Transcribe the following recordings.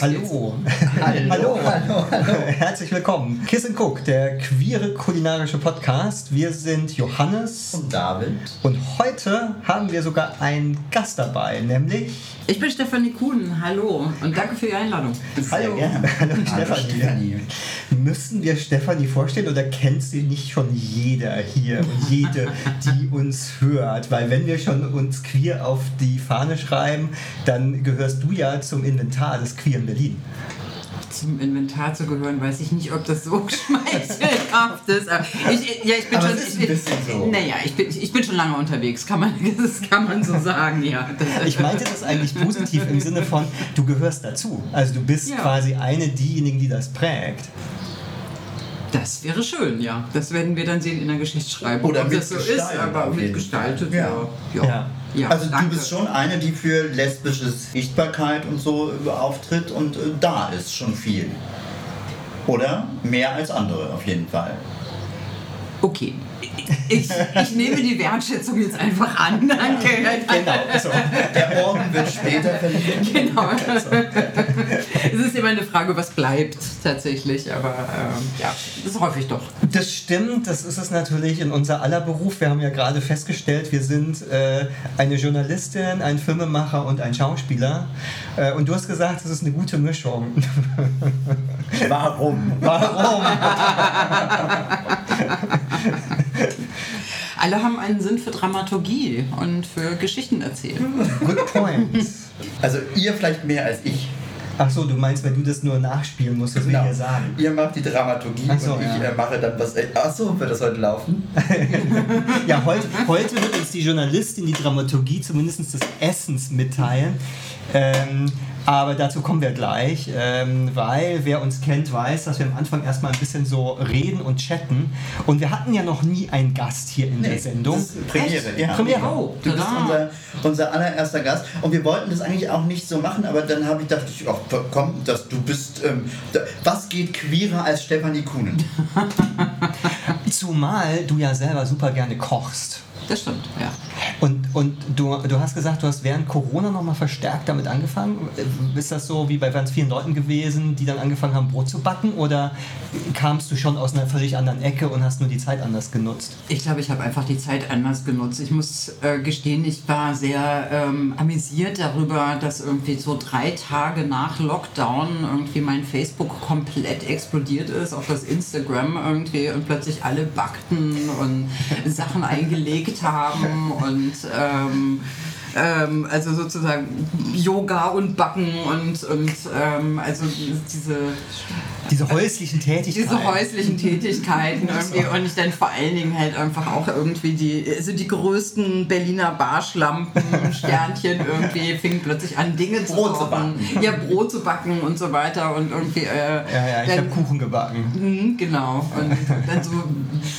Los Hallo. Hallo, hallo. hallo, hallo. Herzlich willkommen. Kiss and Cook, der queere kulinarische Podcast. Wir sind Johannes Und David. und heute haben wir sogar einen Gast dabei, nämlich Ich bin Stefanie Kuhn, hallo und danke für die Einladung. Sehr Hallo. gerne. Hallo, Hallo Stefanie. Stefanie. Müssen wir Stefanie vorstellen oder kennt sie nicht schon jeder hier und jede, die uns hört? Weil wenn wir schon uns queer auf die Fahne schreiben, dann gehörst du ja zum Inventar des Queeren Berlin. Zum Inventar zu gehören, weiß ich nicht, ob das so schmeichelhaft ist. Aber ich, ja, ich bin Aber schon. ich ein bin, so. Naja, ich bin, ich bin schon lange unterwegs, kann man, das kann man so sagen, ja. Ich meinte das eigentlich positiv im Sinne von, du gehörst dazu. Also du bist Ja. quasi eine diejenigen, die das prägt. das wäre schön, ja. Das werden wir dann sehen in der Geschichtsschreibung. Oder ob das so ist, aber mitgestaltet, ja. Ja. ja. Ja. Also du danke. bist schon eine, die für lesbische Sichtbarkeit und so auftritt und äh, da ist schon viel. Oder? Mehr als andere auf jeden Fall. Okay. Ich, ich nehme die Wertschätzung jetzt einfach an. Danke. Genau. So. Der Orden wird später verliehen. Genau. es ist immer eine Frage, was bleibt tatsächlich, aber ähm, ja, das hoffe ich doch. Das stimmt, das ist es natürlich in unser aller Beruf. Wir haben ja gerade festgestellt, wir sind äh, eine Journalistin, ein Filmemacher und ein Schauspieler. Äh, und du hast gesagt, das ist eine gute Mischung. Warum? Warum? Alle haben einen Sinn für Dramaturgie und für Geschichten erzählen. Good point. Also ihr vielleicht mehr als ich. Ach so, du meinst, wenn du das nur nachspielen musst, das will ich dir sagen. Ihr macht die Dramaturgie so, und ich ja. äh, mache dann was. Ach so, wird das heute laufen? Ja, heute, heute wird uns die Journalistin die Dramaturgie zumindest des Essens mitteilen. Ähm, aber dazu kommen wir gleich, ähm, weil wer uns kennt, weiß, dass wir am Anfang erstmal ein bisschen so reden und chatten. Und wir hatten ja noch nie einen Gast hier in der Sendung. Das ist Premiere, ja. Premiere. Oh, Du bist unser, unser allererster Gast und wir wollten das eigentlich auch nicht so machen, aber dann habe ich gedacht, ich, ach, komm, dass du bist, ähm, was geht queerer als Stefanie Kuhnen? Zumal du ja selber super gerne kochst. Das stimmt, ja. Und, und du, du hast gesagt, du hast während Corona nochmal verstärkt damit angefangen. Ist das so wie bei ganz vielen Leuten gewesen, die dann angefangen haben, Brot zu backen? Oder kamst du schon aus einer völlig anderen Ecke und hast nur die Zeit anders genutzt? Ich glaube, ich habe einfach die Zeit anders genutzt. Ich muss äh, gestehen, ich war sehr ähm, amüsiert darüber, dass irgendwie so drei Tage nach Lockdown irgendwie mein Facebook komplett explodiert ist, auf das Instagram irgendwie und plötzlich alle backten und Sachen eingelegt haben und ähm, ähm, also sozusagen Yoga und Backen und, und ähm, also diese Diese häuslichen Tätigkeiten. diese häuslichen Tätigkeiten irgendwie und ich dann vor allen Dingen halt einfach auch irgendwie die, also die größten Berliner Barschlampen, Sternchen irgendwie fingen plötzlich an Dinge zu Brot zu kochen. Ja, Brot zu backen und so weiter und irgendwie äh, ja, ja, ich habe Kuchen gebacken. Mhm, Genau. Und dann so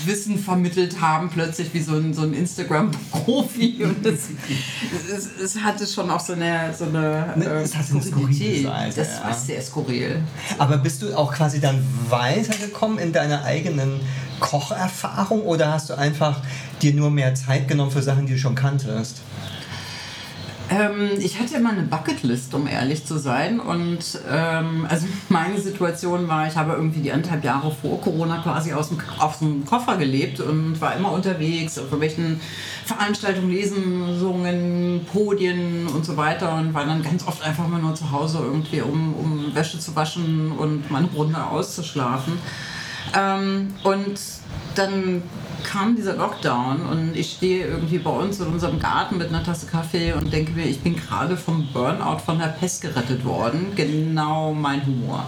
Wissen vermittelt haben, plötzlich wie so ein, so ein Instagram-Profi. Und das, es, es hatte schon auch so eine, so eine, Ne, äh, Skurrilität. Seite, Das ja. war sehr skurril. Aber bist du auch quasi dann weitergekommen in deiner eigenen Kocherfahrung oder hast du einfach dir nur mehr Zeit genommen für Sachen, die du schon kanntest? Ähm, ich hatte immer eine Bucketlist, um ehrlich zu sein. Und ähm, also meine Situation war, ich habe irgendwie die anderthalb Jahre vor Corona quasi aus dem, aus dem Koffer gelebt und war immer unterwegs auf irgendwelchen Veranstaltungen, Lesungen, Podien und so weiter und war dann ganz oft einfach mal nur zu Hause irgendwie, um, um Wäsche zu waschen und meine Runde auszuschlafen. Ähm, und dann kam dieser Lockdown und ich stehe irgendwie bei uns in unserem Garten mit einer Tasse Kaffee und denke mir, ich bin gerade vom Burnout von der Pest gerettet worden. Genau mein Humor.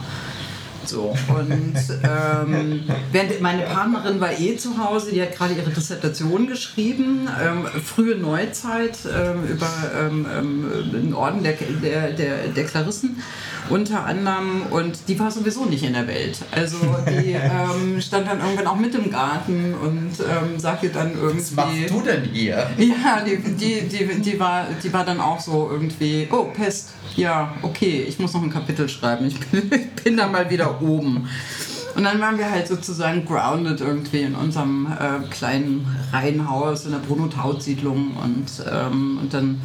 So, und ähm, während meine Partnerin war eh zu Hause, die hat gerade ihre Dissertation geschrieben, ähm, frühe Neuzeit ähm, über ähm, ähm, den Orden der, der, der, der Klarissen unter anderem und die war sowieso nicht in der Welt. Also die ähm, stand dann irgendwann auch mit im Garten und sagte dann irgendwie... Was machst du denn hier? Ja, die, die, die, die, war, die war dann auch so irgendwie, oh, Pest, ja, okay, ich muss noch ein Kapitel schreiben, ich bin, ich bin dann mal wieder oben. Und dann waren wir halt sozusagen grounded irgendwie in unserem äh, kleinen Reihenhaus in der Bruno-Taut-Siedlung und, ähm, und dann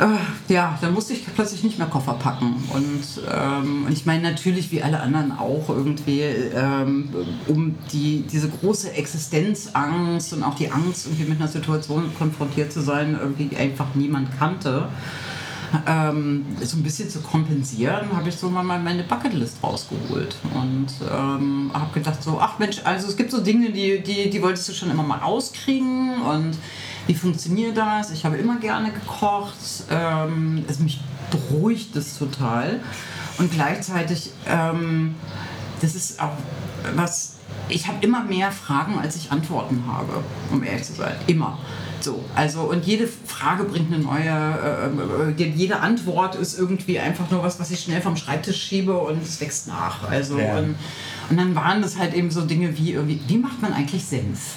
Äh, ja, dann musste ich plötzlich nicht mehr Koffer packen. Und, ähm, und ich meine natürlich, wie alle anderen auch irgendwie, ähm, um die, diese große Existenzangst und auch die Angst, irgendwie mit einer Situation konfrontiert zu sein, irgendwie einfach niemand kannte. Ähm, so ein bisschen zu kompensieren, habe ich so mal meine Bucketlist rausgeholt und ähm, habe gedacht so, ach Mensch, also es gibt so Dinge, die, die, die wolltest du schon immer mal rauskriegen und wie funktioniert das? Ich habe immer gerne gekocht. Ähm, es mich beruhigt es total. Und gleichzeitig, ähm, das ist auch was, ich habe immer mehr Fragen, als ich Antworten habe, um ehrlich zu sein. Immer. So, also und jede Frage bringt eine neue, äh, äh, jede Antwort ist irgendwie einfach nur was, was ich schnell vom Schreibtisch schiebe und es wächst nach. Also ja. und, und dann waren das halt eben so Dinge wie irgendwie, wie macht man eigentlich Senf?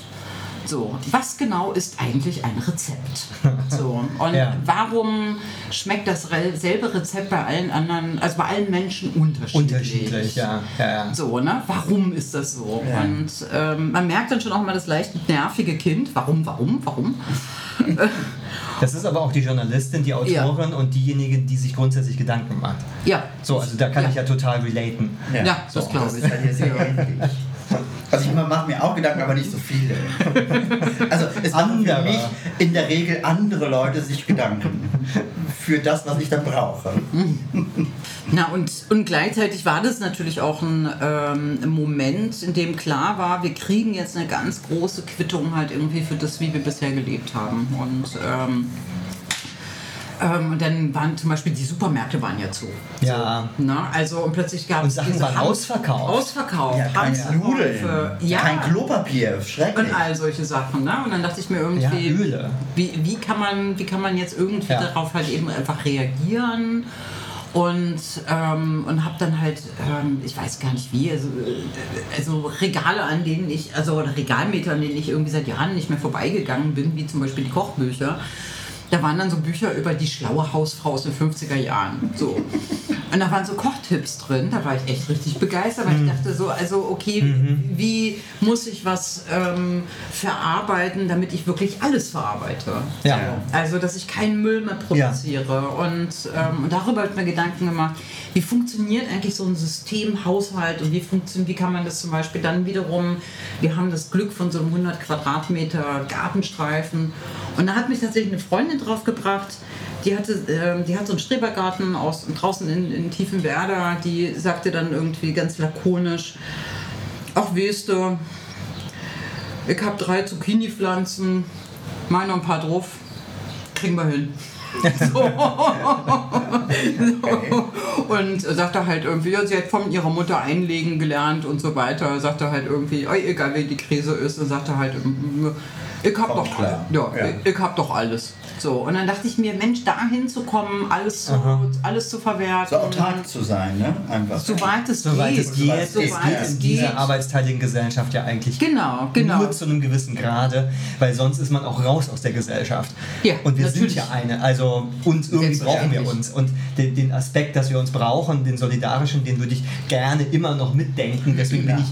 So, was genau ist eigentlich ein Rezept? So, und ja. warum schmeckt das selbe Rezept bei allen anderen, also bei allen Menschen unterschiedlich? Unterschiedlich, ja. ja, ja. So, ne? Warum ist das so? Ja. Und ähm, man merkt dann schon auch mal das leicht nervige Kind. Warum, warum, warum? Das ist aber auch die Journalistin, die Autorin ja. und diejenige, die sich grundsätzlich Gedanken macht. Ja. So, also da kann ja. ich ja total relaten. Ja, ja so, das glaube ich. Das ist halt sehr ähnlich. Also ich mache mir auch Gedanken, aber nicht so viele. Also es machen für mich in der Regel andere Leute sich Gedanken für das, was ich dann brauche. Na und, und gleichzeitig war das natürlich auch ein ähm, Moment, in dem klar war, wir kriegen jetzt eine ganz große Quittung halt irgendwie für das, wie wir bisher gelebt haben. Und ähm, ähm, und dann waren zum Beispiel die Supermärkte waren ja zu. Ja. So, ne? Also und plötzlich gab es Sachen waren ausverkauft. Ausverkauft. Ja, keine ja. kein Klopapier, schrecklich. Und all solche Sachen. Ne? Und dann dachte ich mir irgendwie, ja, Öle. Wie, wie, kann man, wie kann man jetzt irgendwie ja. darauf halt eben einfach reagieren? Und, ähm, und habe dann halt, ähm, ich weiß gar nicht wie, also, äh, also Regale, an denen ich, also Regalmeter, an denen ich irgendwie seit Jahren nicht mehr vorbeigegangen bin, wie zum Beispiel die Kochbücher da waren dann so Bücher über die schlaue Hausfrau aus den 50er Jahren. So. Und da waren so Kochtipps drin, da war ich echt richtig begeistert, weil mhm. ich dachte so, also okay, mhm. wie muss ich was ähm, verarbeiten, damit ich wirklich alles verarbeite? Ja. Also, dass ich keinen Müll mehr produziere. Ja. Und, ähm, und darüber habe ich mir Gedanken gemacht, wie funktioniert eigentlich so ein Systemhaushalt und wie, funktioniert, wie kann man das zum Beispiel dann wiederum, wir haben das Glück von so einem 100 Quadratmeter Gartenstreifen und da hat mich tatsächlich eine Freundin drauf gebracht, die hatte, äh, die hat so einen Strebergarten aus, draußen in, in Tiefenwerder, die sagte dann irgendwie ganz lakonisch, ach weißt du, ich habe drei Zucchini-Pflanzen, mal noch ein paar drauf, kriegen wir hin. So. so. Und sagte halt irgendwie, ja, sie hat von ihrer Mutter einlegen gelernt und so weiter. Sagte halt irgendwie, oh, egal wie die Krise ist, und sagte halt, ich hab doch, klar. Ja, ja. Ich, ich hab doch alles. So, und dann dachte ich mir, Mensch, da hinzukommen, alles zu, alles zu verwerten. So autark zu sein, ne? Einfach. Soweit es so geht. Es geht so weit es in dieser arbeitsteiligen Gesellschaft ja eigentlich genau, genau. nur zu einem gewissen Grade, weil sonst ist man auch raus aus der Gesellschaft. Ja, und wir natürlich. sind ja eine, also uns irgendwie brauchen wir uns. Und den, den, Aspekt, dass wir uns brauchen, den solidarischen, den würde ich gerne immer noch mitdenken. Deswegen ja. bin ich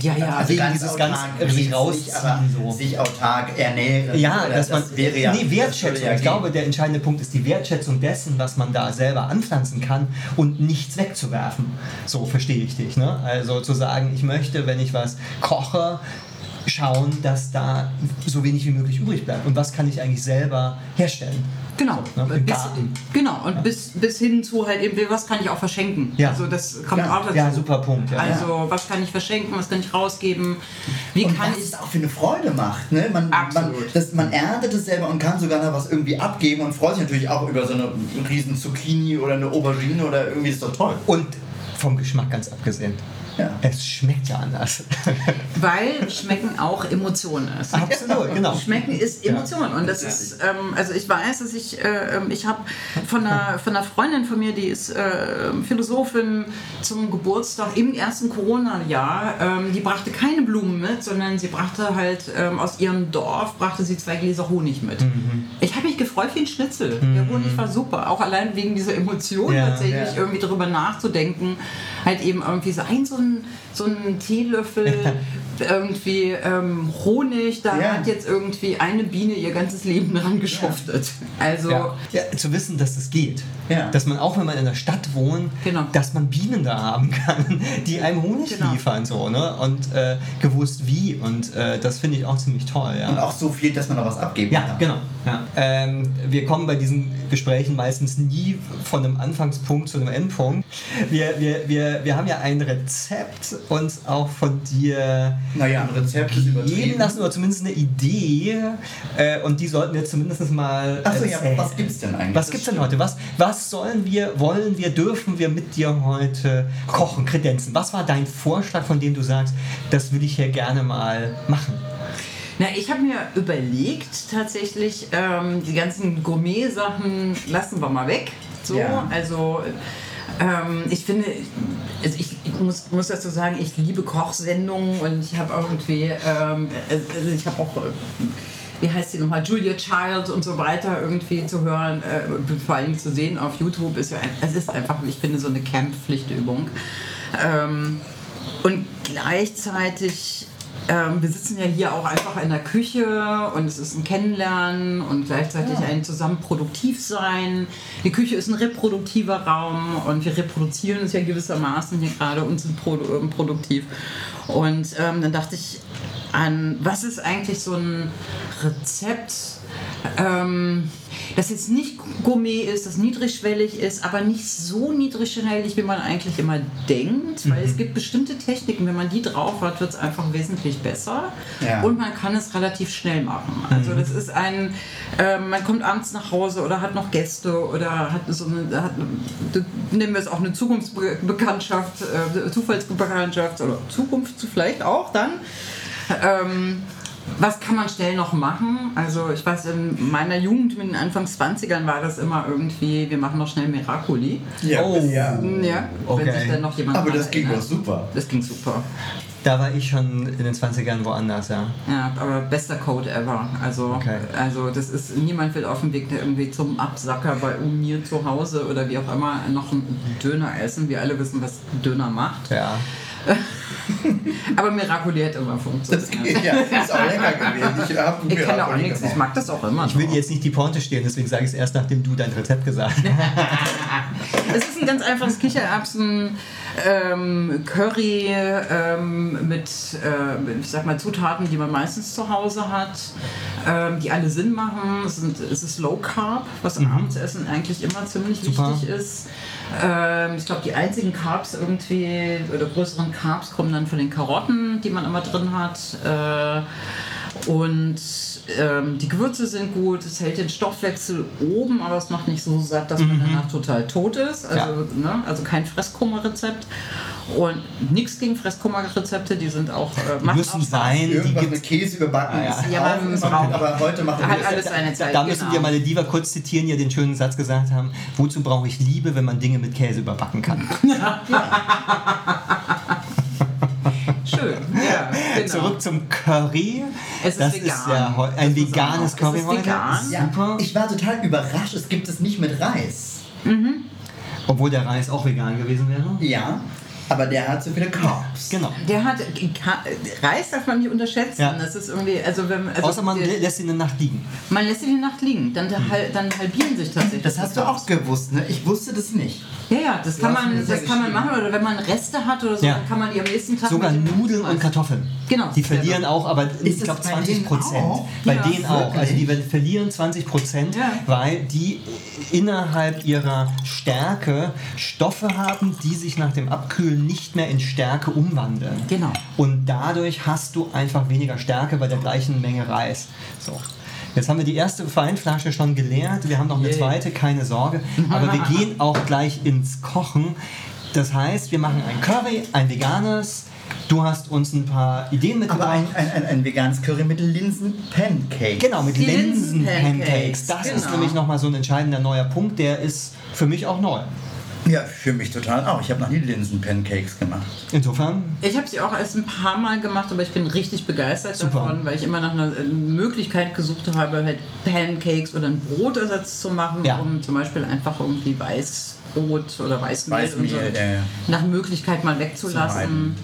ja, ja, also wegen dieses ganz sich rausziehen, so. sich autark ernähren. Ja, dass man, das wäre ja, nee, Wertschätzung. Ich glaube, der entscheidende Punkt ist die Wertschätzung dessen, was man da selber anpflanzen kann und nichts wegzuwerfen. So verstehe ich dich. Ne? Also zu sagen, ich möchte, wenn ich was koche, schauen, dass da so wenig wie möglich übrig bleibt. Und was kann ich eigentlich selber herstellen? Genau. So, ne? bis, genau. Und ja. bis, bis hin zu halt eben, was kann ich auch verschenken? Ja. Also das kommt ja. auch dazu. Ja, super Punkt. Ja. Also was kann ich verschenken, was kann ich rausgeben? Wie und kann was ich es auch für eine Freude macht. Ne? Man, man, das, man erntet es selber und kann sogar noch was irgendwie abgeben und freut sich natürlich auch über so eine riesen Zucchini oder eine Aubergine oder irgendwie ist doch toll. Und vom Geschmack ganz abgesehen. Ja. Es schmeckt ja anders. Weil Schmecken auch Emotion ist. Absolut, genau. Schmecken ist Emotion. Und das ist, ähm, also ich weiß, dass ich, äh, ähm, ich habe von einer, von einer Freundin von mir, die ist äh, Philosophin zum Geburtstag im ersten Corona-Jahr, ähm, die brachte keine Blumen mit, sondern sie brachte halt ähm, aus ihrem Dorf, brachte sie zwei Gläser Honig mit. Mhm. Ich habe mich gefreut wie ein Schnitzel. Mhm. Der Honig war super. Auch allein wegen dieser Emotion ja, tatsächlich ja. irgendwie darüber nachzudenken, halt eben irgendwie so ein, so ein ein, so ein Teelöffel irgendwie ähm, Honig, da Ja. hat jetzt irgendwie eine Biene ihr ganzes Leben dran geschuftet. Also Ja. ja, zu wissen, dass das geht. Ja. Dass man auch, wenn man in der Stadt wohnt, Genau. dass man Bienen da haben kann, die einem Honig Genau. liefern. So, ne? Und äh, gewusst wie. Und äh, das finde ich auch ziemlich toll. Ja. Und auch so viel, dass man noch was abgeben Ja, kann. genau. Ja. Ähm, wir kommen bei diesen Gesprächen meistens nie von einem Anfangspunkt zu einem Endpunkt. Wir, wir, wir, wir haben ja ein Rezept uns auch von dir Naja, ein Rezept ist geben lassen oder zumindest eine Idee. Äh, und die sollten wir zumindest mal. Achso, ja, was gibt's denn eigentlich? Was gibt's denn heute? Was, was sollen wir, wollen wir, dürfen wir mit dir heute kochen, kredenzen? Was war dein Vorschlag, von dem du sagst, das will ich hier gerne mal machen? Na, ich habe mir überlegt, tatsächlich, ähm, die ganzen Gourmet-Sachen lassen wir mal weg. So, Ja. also ähm, ich finde, also ich, ich muss, muss dazu sagen, ich liebe Kochsendungen und ich habe irgendwie, ähm, also ich habe auch, äh, wie heißt die nochmal, Julia Child und so weiter irgendwie zu hören, äh, vor allem zu sehen auf YouTube ist ja, ein, es ist einfach, ich finde, so eine Camp-Pflichtübung. Ähm, und gleichzeitig, ähm, wir sitzen ja hier auch einfach in der Küche und es ist ein Kennenlernen und gleichzeitig ein zusammen produktiv sein. Die Küche ist ein reproduktiver Raum und wir reproduzieren uns ja gewissermaßen hier gerade und sind ähm, produktiv. Und ähm, dann dachte ich an, was ist eigentlich so ein Rezept, ähm, das jetzt nicht Gourmet ist, das niedrigschwellig ist, aber nicht so niedrigschwellig, wie man eigentlich immer denkt, weil es gibt bestimmte Techniken, wenn man die drauf hat, wird es einfach wesentlich besser Ja. und man kann es relativ schnell machen. Also das ist ein, ähm, man kommt abends nach Hause oder hat noch Gäste oder hat so eine, hat, nehmen wir es auch eine Zukunftsbekanntschaft, äh, Zufallsbekanntschaft oder Zukunft vielleicht auch dann. Ähm, was kann man schnell noch machen? Also ich weiß, in meiner Jugend, mit den Anfangs 20ern war das immer irgendwie, wir machen noch schnell Miracoli. Ja, Oh. ja. Ja, Okay. wenn sich dann noch jemand Aber das ging doch super. Das ging super. Da war ich schon in den 20ern woanders, ja. Ja, aber bester Code ever. Also, Okay. also das ist, niemand will auf dem Weg irgendwie zum Absacker bei mir zu Hause oder wie auch immer noch einen Döner essen. Wir alle wissen, was Döner macht. Ja. Aber Miracoli hat immer Das funktioniert. ja, ist auch lecker gewesen. Ich habe Ich kenne auch nichts, ich mag das auch immer. Ich will dir jetzt nicht die Pointe stehlen, deswegen sage ich es erst, nachdem du dein Rezept gesagt hast. Es ist ein ganz einfaches Kichererbsen ähm, Curry ähm, mit, äh, ich sag mal, Zutaten, die man meistens zu Hause hat, ähm, die alle Sinn machen. Es, sind, es ist Low Carb, was abends essen eigentlich immer ziemlich Super. wichtig ist. Ähm, ich glaube, die einzigen Carbs irgendwie oder größeren Carbs kommen dann von den Karotten, die man immer drin hat. Äh, und ähm, die Gewürze sind gut, es hält den Stoffwechsel oben, aber es macht nicht so satt, dass man danach total tot ist. Also, ne, also kein Fresskummerrezept. Und nichts gegen Fresskummerrezepte, die sind auch. Äh, Die müssen auch sein, die Irgendwas gibt mit Käse überbacken Ah, ja. ist Ja, auch man braucht- aber heute machen Hat wir alles seine Zeit. Da müssen genau. wir Malediva kurz zitieren, die ja den schönen Satz gesagt haben, wozu brauche ich Liebe, wenn man Dinge mit Käse überbacken kann? Schön, ja, genau. Zurück zum Curry. Es ist das vegan. ist ja ein Das veganes. Es Curry ist heute. vegan. Ist Ja, Super. ich war total überrascht, es gibt es nicht mit Reis. Obwohl der Reis auch vegan gewesen wäre. Ja, aber der hat so viele Carbs. Genau. Der hat Reis darf man nicht unterschätzen. Ja. Das ist irgendwie, also wenn also Außer man der, lä- lässt ihn eine Nacht liegen. man lässt ihn die Nacht liegen, dann, hal- dann halbieren sich tatsächlich. Das die hast du auch gewusst, ne? Ich wusste das nicht. Ja, ja, das kann man, das das kann man machen oder wenn man Reste hat oder so, Ja. dann kann man die am nächsten Tag Sogar Nudeln und Kartoffeln. Genau. Die verlieren Ja. auch, aber ich das glaube bei 20 denen Prozent. auch? Bei Ja, denen auch. Also die verlieren 20 Prozent, Ja. weil die innerhalb ihrer Stärke Stoffe haben, die sich nach dem Abkühlen nicht mehr in Stärke umwandeln. Genau. Und dadurch hast du einfach weniger Stärke bei der gleichen Menge Reis. So. Jetzt haben wir die erste Weinflasche schon geleert. Wir haben noch eine Yay. zweite, keine Sorge. Aber wir gehen auch gleich ins Kochen. Das heißt, wir machen ein Curry, ein veganes. Du hast uns ein paar Ideen mitgebracht. Aber ein, ein, ein, ein veganes Curry mit Linsen-Pancakes. Genau, mit Linsen-Pancakes. Linsen-Pancakes, Das ist genau. nämlich nochmal so ein entscheidender neuer Punkt. Der ist für mich auch neu. Ja, für mich total auch. Ich habe noch nie Linsen-Pancakes gemacht. Insofern, Ich habe sie auch erst ein paar Mal gemacht, aber ich bin richtig begeistert Super. davon, weil ich immer nach einer äh, Möglichkeit gesucht habe, halt Pancakes oder einen Brotersatz zu machen, Ja. um zum Beispiel einfach irgendwie weiß Brot oder Weißmehl, Weißmehl, und so ja. nach Möglichkeit mal wegzulassen.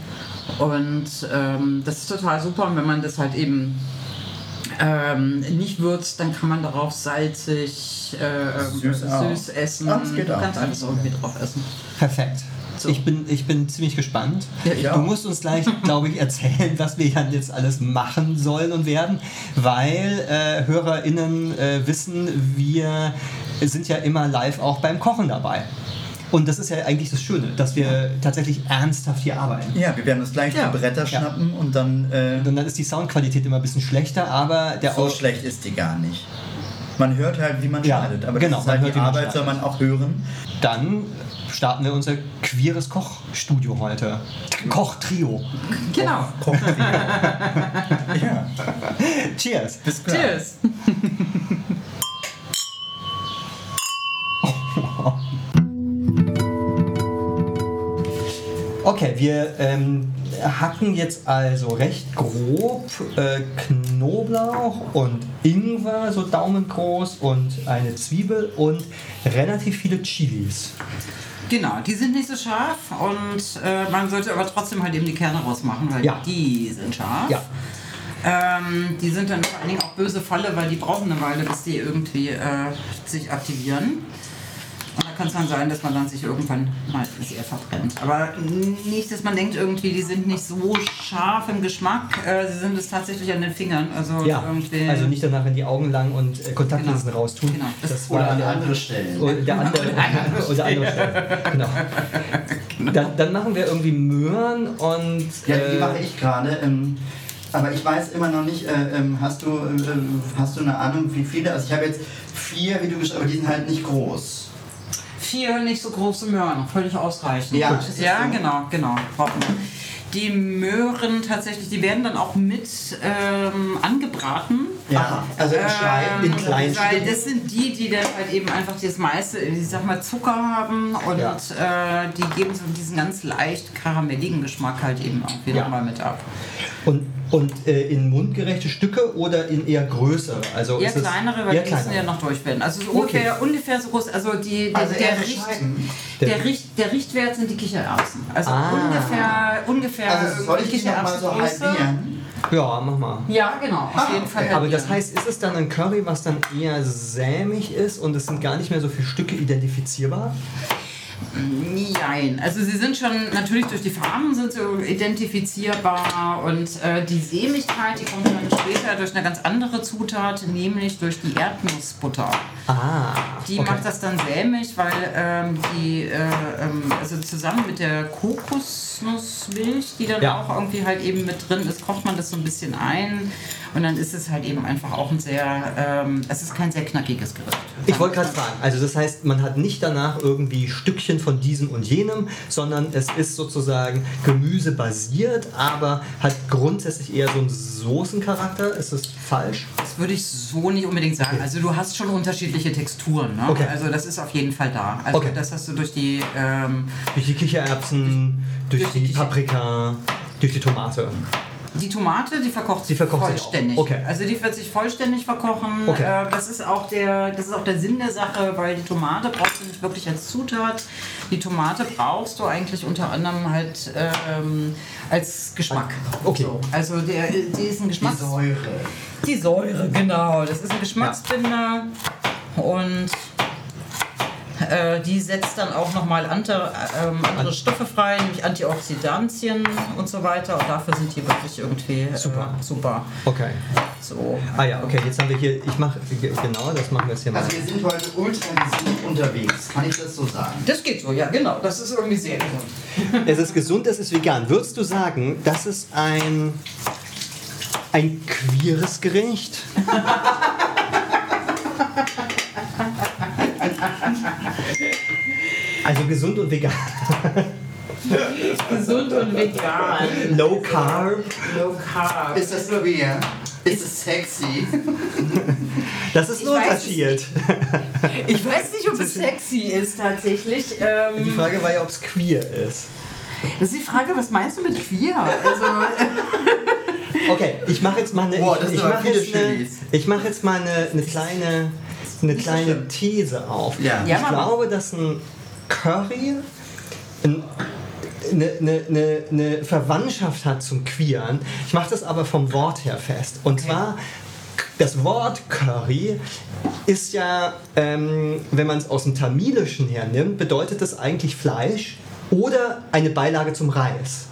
Und ähm, das ist total super. Und wenn man das halt eben ähm, nicht würzt, dann kann man darauf salzig, äh, Süß süß, auch. süß essen. Ah, das geht du auch. kannst alles irgendwie drauf essen. Perfekt. So. Ich, bin, ich bin ziemlich gespannt. Ja, ich du auch. musst uns gleich, glaube ich, erzählen, was wir dann jetzt alles machen sollen und werden, weil äh, HörerInnen äh, wissen, wir sind ja immer live auch beim Kochen dabei. Und das ist ja eigentlich das Schöne, dass wir tatsächlich ernsthaft hier arbeiten. Ja, wir werden uns gleich Ja. die Bretter Ja. schnappen und dann. Äh, Und dann ist die Soundqualität immer ein bisschen schlechter, aber der so schlecht ist die gar nicht. Man hört halt, wie man Ja, schneidet. Aber genau, das ist man halt hört, die wie man Arbeit, soll schneidet. man auch hören. Dann starten wir unser queeres Kochstudio heute. Kochtrio. Genau. Ja, Cheers. bis gleich. Cheers. Okay, wir ähm, hacken jetzt also recht grob äh, Knoblauch und Ingwer, so daumengroß, und eine Zwiebel und relativ viele Chilis. Genau, die sind nicht so scharf und äh, man sollte aber trotzdem halt eben die Kerne rausmachen, weil Ja. die sind scharf. Ja. Ähm, die sind dann vor allen Dingen auch böse Falle, weil die brauchen eine Weile, bis die irgendwie äh, sich aktivieren. Und da kann es dann sein, dass man dann sich irgendwann mal sehr verbrennt. Aber nicht, dass man denkt, irgendwie, die sind nicht so scharf im Geschmack. Äh, sie sind es tatsächlich an den Fingern. Also Ja, irgendwie. also nicht danach in die Augen lang und äh, Kontaktlinsen Genau. raustun. Genau. Das Oder war an der- andere Stellen. Oder der andere, oder andere Stelle. Genau. Dann, dann machen wir irgendwie Möhren und. Ja, die äh, mache ich gerade. Ähm, aber ich weiß immer noch nicht, äh, ähm, hast, du, äh, hast du eine Ahnung, wie viele? Also ich habe jetzt vier, wie du geschrieben aber die sind halt nicht groß. Vier nicht so große Möhren, völlig ausreichend. Ja, ja so? genau, genau. Wir. Die Möhren tatsächlich, die werden dann auch mit ähm, angebraten. Ja, also in Scheiben. in kleinen weil Stücken. das sind die, die dann halt eben einfach das meiste, ich sag mal, Zucker haben und Ja. äh, die geben so diesen ganz leicht karamelligen Geschmack halt eben auch wieder Ja. mal mit ab. Und, und äh, in mundgerechte Stücke oder in eher größere? Also Eher kleinere, weil eher die müssen kleinere. ja noch durch werden. Also so Okay. ungefähr, ungefähr so groß, also die, der, Also der, Richt, der, Der- Richt, der Richtwert sind die Kichererbsen. Also Ah. ungefähr, ungefähr Also soll ich die nochmal so halbieren? Ja, mach mal. Ja, genau, auf Ah, jeden Fall. okay. Aber das heißt, ist es dann ein Curry, was dann eher sämig ist und es sind gar nicht mehr so viele Stücke identifizierbar? Nein, also sie sind schon natürlich durch die Farben sind sie identifizierbar und äh, die Sämigkeit, die kommt dann später durch eine ganz andere Zutat, nämlich durch die Erdnussbutter. Ah, Die okay. macht das dann sämig, weil ähm, die, äh, ähm, also zusammen mit der Kokosnussmilch, die dann Ja. auch irgendwie halt eben mit drin ist, kocht man das so ein bisschen ein und dann ist es halt eben einfach auch ein sehr, ähm, es ist kein sehr knackiges Gericht. Ich wollte gerade fragen, also das heißt, man hat nicht danach irgendwie Stückchen von diesem und jenem, sondern es ist sozusagen gemüsebasiert, aber hat grundsätzlich eher so einen Soßencharakter. Ist das falsch? Das würde ich so nicht unbedingt sagen. Also du hast schon unterschiedliche Texturen. Ne? Okay. Also das ist auf jeden Fall da. Also Okay. das hast du durch die ähm, Durch die Kichererbsen, durch, Durch die die Paprika, durch die Tomate. Die Tomate, die verkocht Die sich verkocht sich vollständig. auch. Okay. Also die wird sich vollständig verkochen. Okay. Äh, das, ist auch der, das ist auch der Sinn der Sache, weil die Tomate brauchst du nicht wirklich als Zutat. Die Tomate brauchst du eigentlich unter anderem halt ähm, als Geschmack. Okay. So. Also der, die ist ein Die Geschmacks... Säure. Die Säure, genau. Das ist ein Geschmacksbinder und äh, die setzt dann auch nochmal andere, ähm, andere Stoffe frei, nämlich Antioxidantien und so weiter. Und dafür sind die wirklich irgendwie äh, Super. super. Okay. So. Ah ja, okay, jetzt haben wir hier, ich mache, genau, das machen wir jetzt hier mal. Also wir sind heute ultra gesund unterwegs, kann ich das so sagen? Das geht so, ja, genau. Das ist irgendwie sehr gesund. Es ist gesund, es ist vegan. Würdest du sagen, das ist ein, ein queeres Gericht? Also gesund und vegan. Gesund und vegan. Low Carb. Low Carb. Ist das queer? Ist es sexy? Das ist Ich weiß Unterschied. Ich weiß nicht, ob es sexy ist tatsächlich. Ähm, Die Frage war ja, ob es queer ist. das ist die Frage, was meinst du mit queer? Also, Okay, ich mache jetzt mal eine. Boah, ich, ich mache jetzt eine, ich jetzt mal eine, eine kleine, eine kleine. These auf. Ja. Ja, ich mal. glaube, dass ein Curry ein eine, eine, eine, Verwandtschaft hat zum Queeren. Ich mache das aber vom Wort her fest. Und okay. zwar das Wort Curry ist ja, ähm, wenn man es aus dem Tamilischen hernimmt, bedeutet das eigentlich Fleisch oder eine Beilage zum Reis.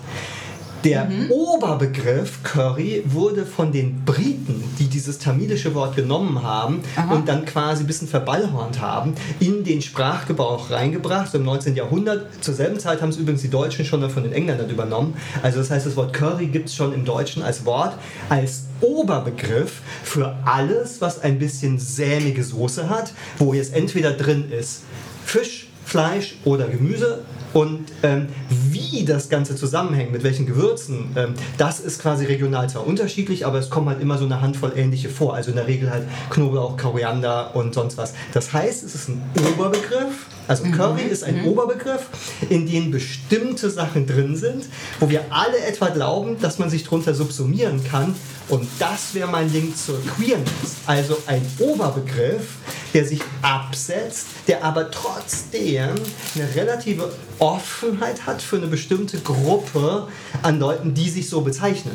Der mhm. Oberbegriff Curry wurde von den Briten, die dieses tamilische Wort genommen haben Aha. und dann quasi ein bisschen verballhornt haben, in den Sprachgebrauch reingebracht, so im 19. Jahrhundert. Zur selben Zeit haben es übrigens die Deutschen schon von den Engländern übernommen. Also das heißt, das Wort Curry gibt es schon im Deutschen als Wort, als Oberbegriff für alles, was ein bisschen sämige Soße hat, wo jetzt entweder drin ist Fisch, Fleisch oder Gemüse und ähm, wie das Ganze zusammenhängt, mit welchen Gewürzen, ähm, das ist quasi regional zwar unterschiedlich, aber es kommen halt immer so eine Handvoll ähnliche vor. Also in der Regel halt Knoblauch, Koriander und sonst was. Das heißt, es ist ein Oberbegriff. Also mhm. Curry ist ein mhm. Oberbegriff, in dem bestimmte Sachen drin sind, wo wir alle etwa glauben, dass man sich darunter subsumieren kann. Und das wäre mein Link zur Queerness. Also ein Oberbegriff, der sich absetzt, der aber trotzdem eine relative Offenheit hat für eine bestimmte Gruppe an Leuten, die sich so bezeichnen.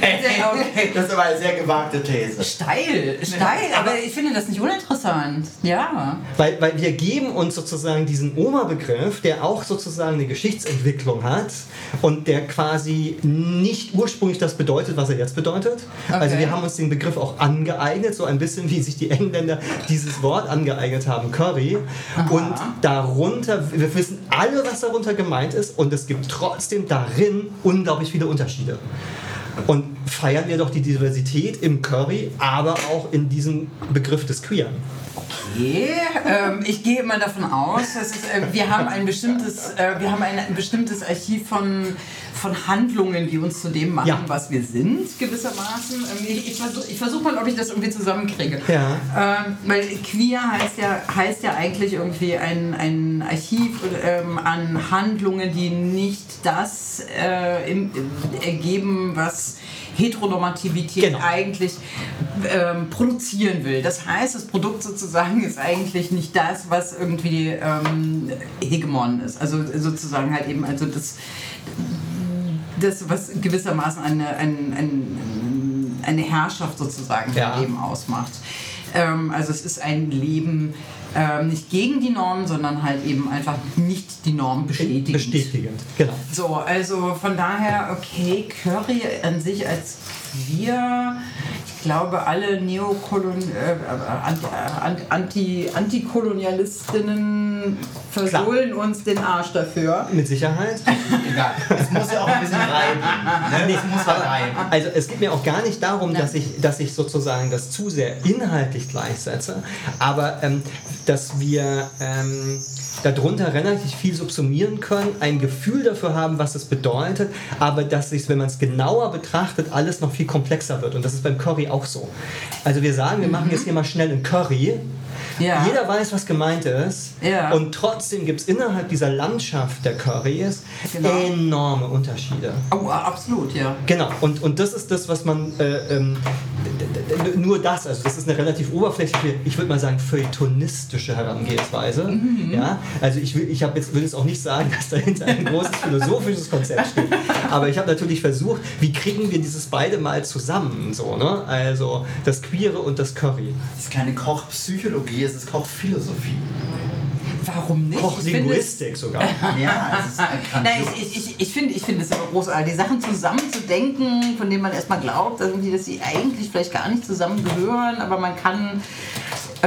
Okay. Das ist aber eine sehr gewagte These. Steil, steil, aber ich finde das nicht uninteressant. Ja. Weil, weil wir geben uns sozusagen diesen Oma-Begriff, der auch sozusagen eine Geschichtsentwicklung hat und der quasi nicht ursprünglich das bedeutet, was er jetzt bedeutet. Okay. Also wir haben uns den Begriff auch angeeignet, so ein bisschen wie sich die Engländer dieses Wort angeeignet haben, Curry. Aha. Und darunter, wir wissen alle, was darunter gemeint ist und es gibt trotzdem darin unglaublich viele Unterschiede. Und feiern wir doch die Diversität im Curry, aber auch in diesem Begriff des Queeren. Okay, ähm, ich gehe immer davon aus, dass es, äh, wir haben ein bestimmtes, äh, wir haben ein, ein, bestimmtes Archiv von, von Handlungen, die uns zu dem machen, ja. was wir sind, gewissermaßen. Ähm, ich, ich versuche versuch mal, ob ich das irgendwie zusammenkriege. Ja. Ähm, weil queer heißt ja, heißt ja eigentlich irgendwie ein, ein Archiv ähm, an Handlungen, die nicht das äh, im, ergeben, was Heteronormativität genau. eigentlich ähm, produzieren will. Das heißt, das Produkt sozusagen ist eigentlich nicht das, was irgendwie ähm, Hegemon ist. Also sozusagen halt eben, also das, das was gewissermaßen eine, ein, ein, eine Herrschaft sozusagen ja. Leben ausmacht. Ähm, also es ist ein Leben ähm, nicht gegen die Norm, sondern halt eben einfach nicht die Norm bestätigend. Bestätigend, genau. So, also von daher, okay, Curry an sich als wir, ich glaube, alle Neokolon äh, Anti Antikolonialistinnen versohlen Klar. uns den Arsch dafür. Mit Sicherheit. Egal. Es muss ja auch ein bisschen reiben. Ne? Es muss halt reiben. Also es geht mir auch gar nicht darum, dass ich, dass ich sozusagen das zu sehr inhaltlich gleichsetze, aber ähm, dass wir ähm, darunter relativ viel subsumieren können, ein Gefühl dafür haben, was es bedeutet, aber dass sich, wenn man es genauer betrachtet, alles noch viel komplexer wird. Und das ist beim Curry auch so. Also wir sagen, wir machen mhm. jetzt hier mal schnell einen Curry ja. Jeder weiß, was gemeint ist. Ja. Und trotzdem gibt es innerhalb dieser Landschaft der Currys genau. enorme Unterschiede. Oh, absolut, ja. Genau. Und, und das ist das, was man äh, ähm, nur das, also das ist eine relativ oberflächliche, ich würde mal sagen, feuilletonistische Herangehensweise. Mhm. Ja? Also ich, will, ich jetzt, will jetzt auch nicht sagen, dass dahinter ein großes philosophisches Konzept steht. Aber ich habe natürlich versucht, wie kriegen wir dieses beide mal zusammen? So, ne? Also das Queere und das Curry. Das ist keine Kochpsychologie, es ist Kochphilosophie. Warum nicht? Kochlinguistik sogar. ja, es ist Nein, ich, ich, ich finde ich find es immer großartig, die Sachen zusammenzudenken, von denen man erstmal glaubt, dass sie eigentlich vielleicht gar nicht zusammengehören, aber man kann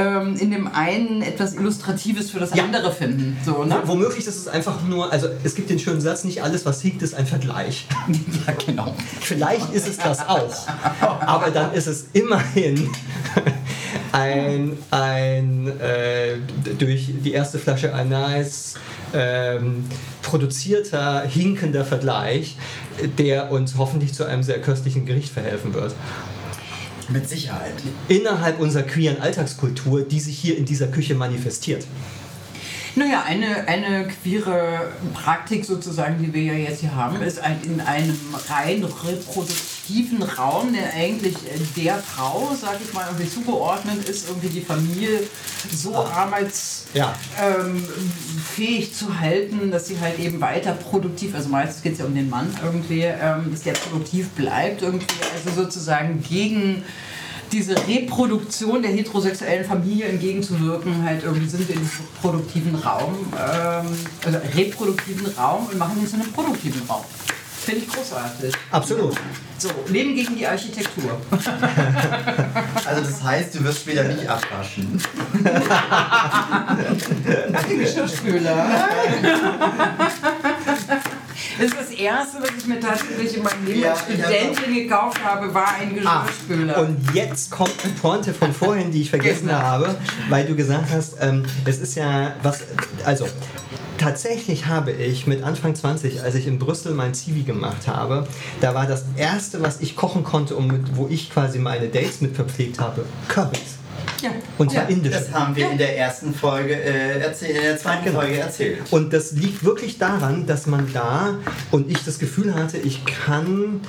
ähm, in dem einen etwas Illustratives für das ja. andere finden. So, ne? Womöglich ist es einfach nur, also es gibt den schönen Satz, nicht alles, was hinkt, ist ein Vergleich. ja, genau. Vielleicht ist es das auch, aber dann ist es immerhin ein, ein äh, durch die erste Flasche Anais ähm, produzierter, hinkender Vergleich, der uns hoffentlich zu einem sehr köstlichen Gericht verhelfen wird. Mit Sicherheit. Innerhalb unserer queeren Alltagskultur, die sich hier in dieser Küche manifestiert. Naja, eine, eine queere Praktik sozusagen, die wir ja jetzt hier haben, ist ein, in einem rein reproduktiven Raum, der eigentlich der Frau, sag ich mal, irgendwie zugeordnet ist, irgendwie die Familie so arbeitsfähig Ja. ähm, zu halten, dass sie halt eben weiter produktiv, also meistens geht es ja um den Mann irgendwie, ähm, dass der produktiv bleibt irgendwie, also sozusagen gegen diese Reproduktion der heterosexuellen Familie entgegenzuwirken, halt irgendwie sind wir in diesem produktiven Raum, ähm, also reproduktiven Raum und machen ihn zu einem produktiven Raum. Finde ich großartig. Absolut. So, Leben gegen die Architektur. Also das heißt, du wirst später nicht abwaschen. Geschirrspüler. Das ist das erste, was ich mir tatsächlich in meinem Leben als Studentin gekauft habe, war ein Ah, Geschirrspüler. und jetzt kommt eine Pointe von vorhin, die ich vergessen Genau. habe, weil du gesagt hast, ähm, es ist ja was, also tatsächlich habe ich mit Anfang 20, als ich in Brüssel mein Zivi gemacht habe, da war das erste, was ich kochen konnte und mit, wo ich quasi meine Dates mit verpflegt habe, Currys. ja. Und zwar ja. indische. Das haben wir in der ersten Folge äh, erzählt, in der zweiten Genau. Folge erzählt. Und das liegt wirklich daran, dass man da und ich das Gefühl hatte, ich kann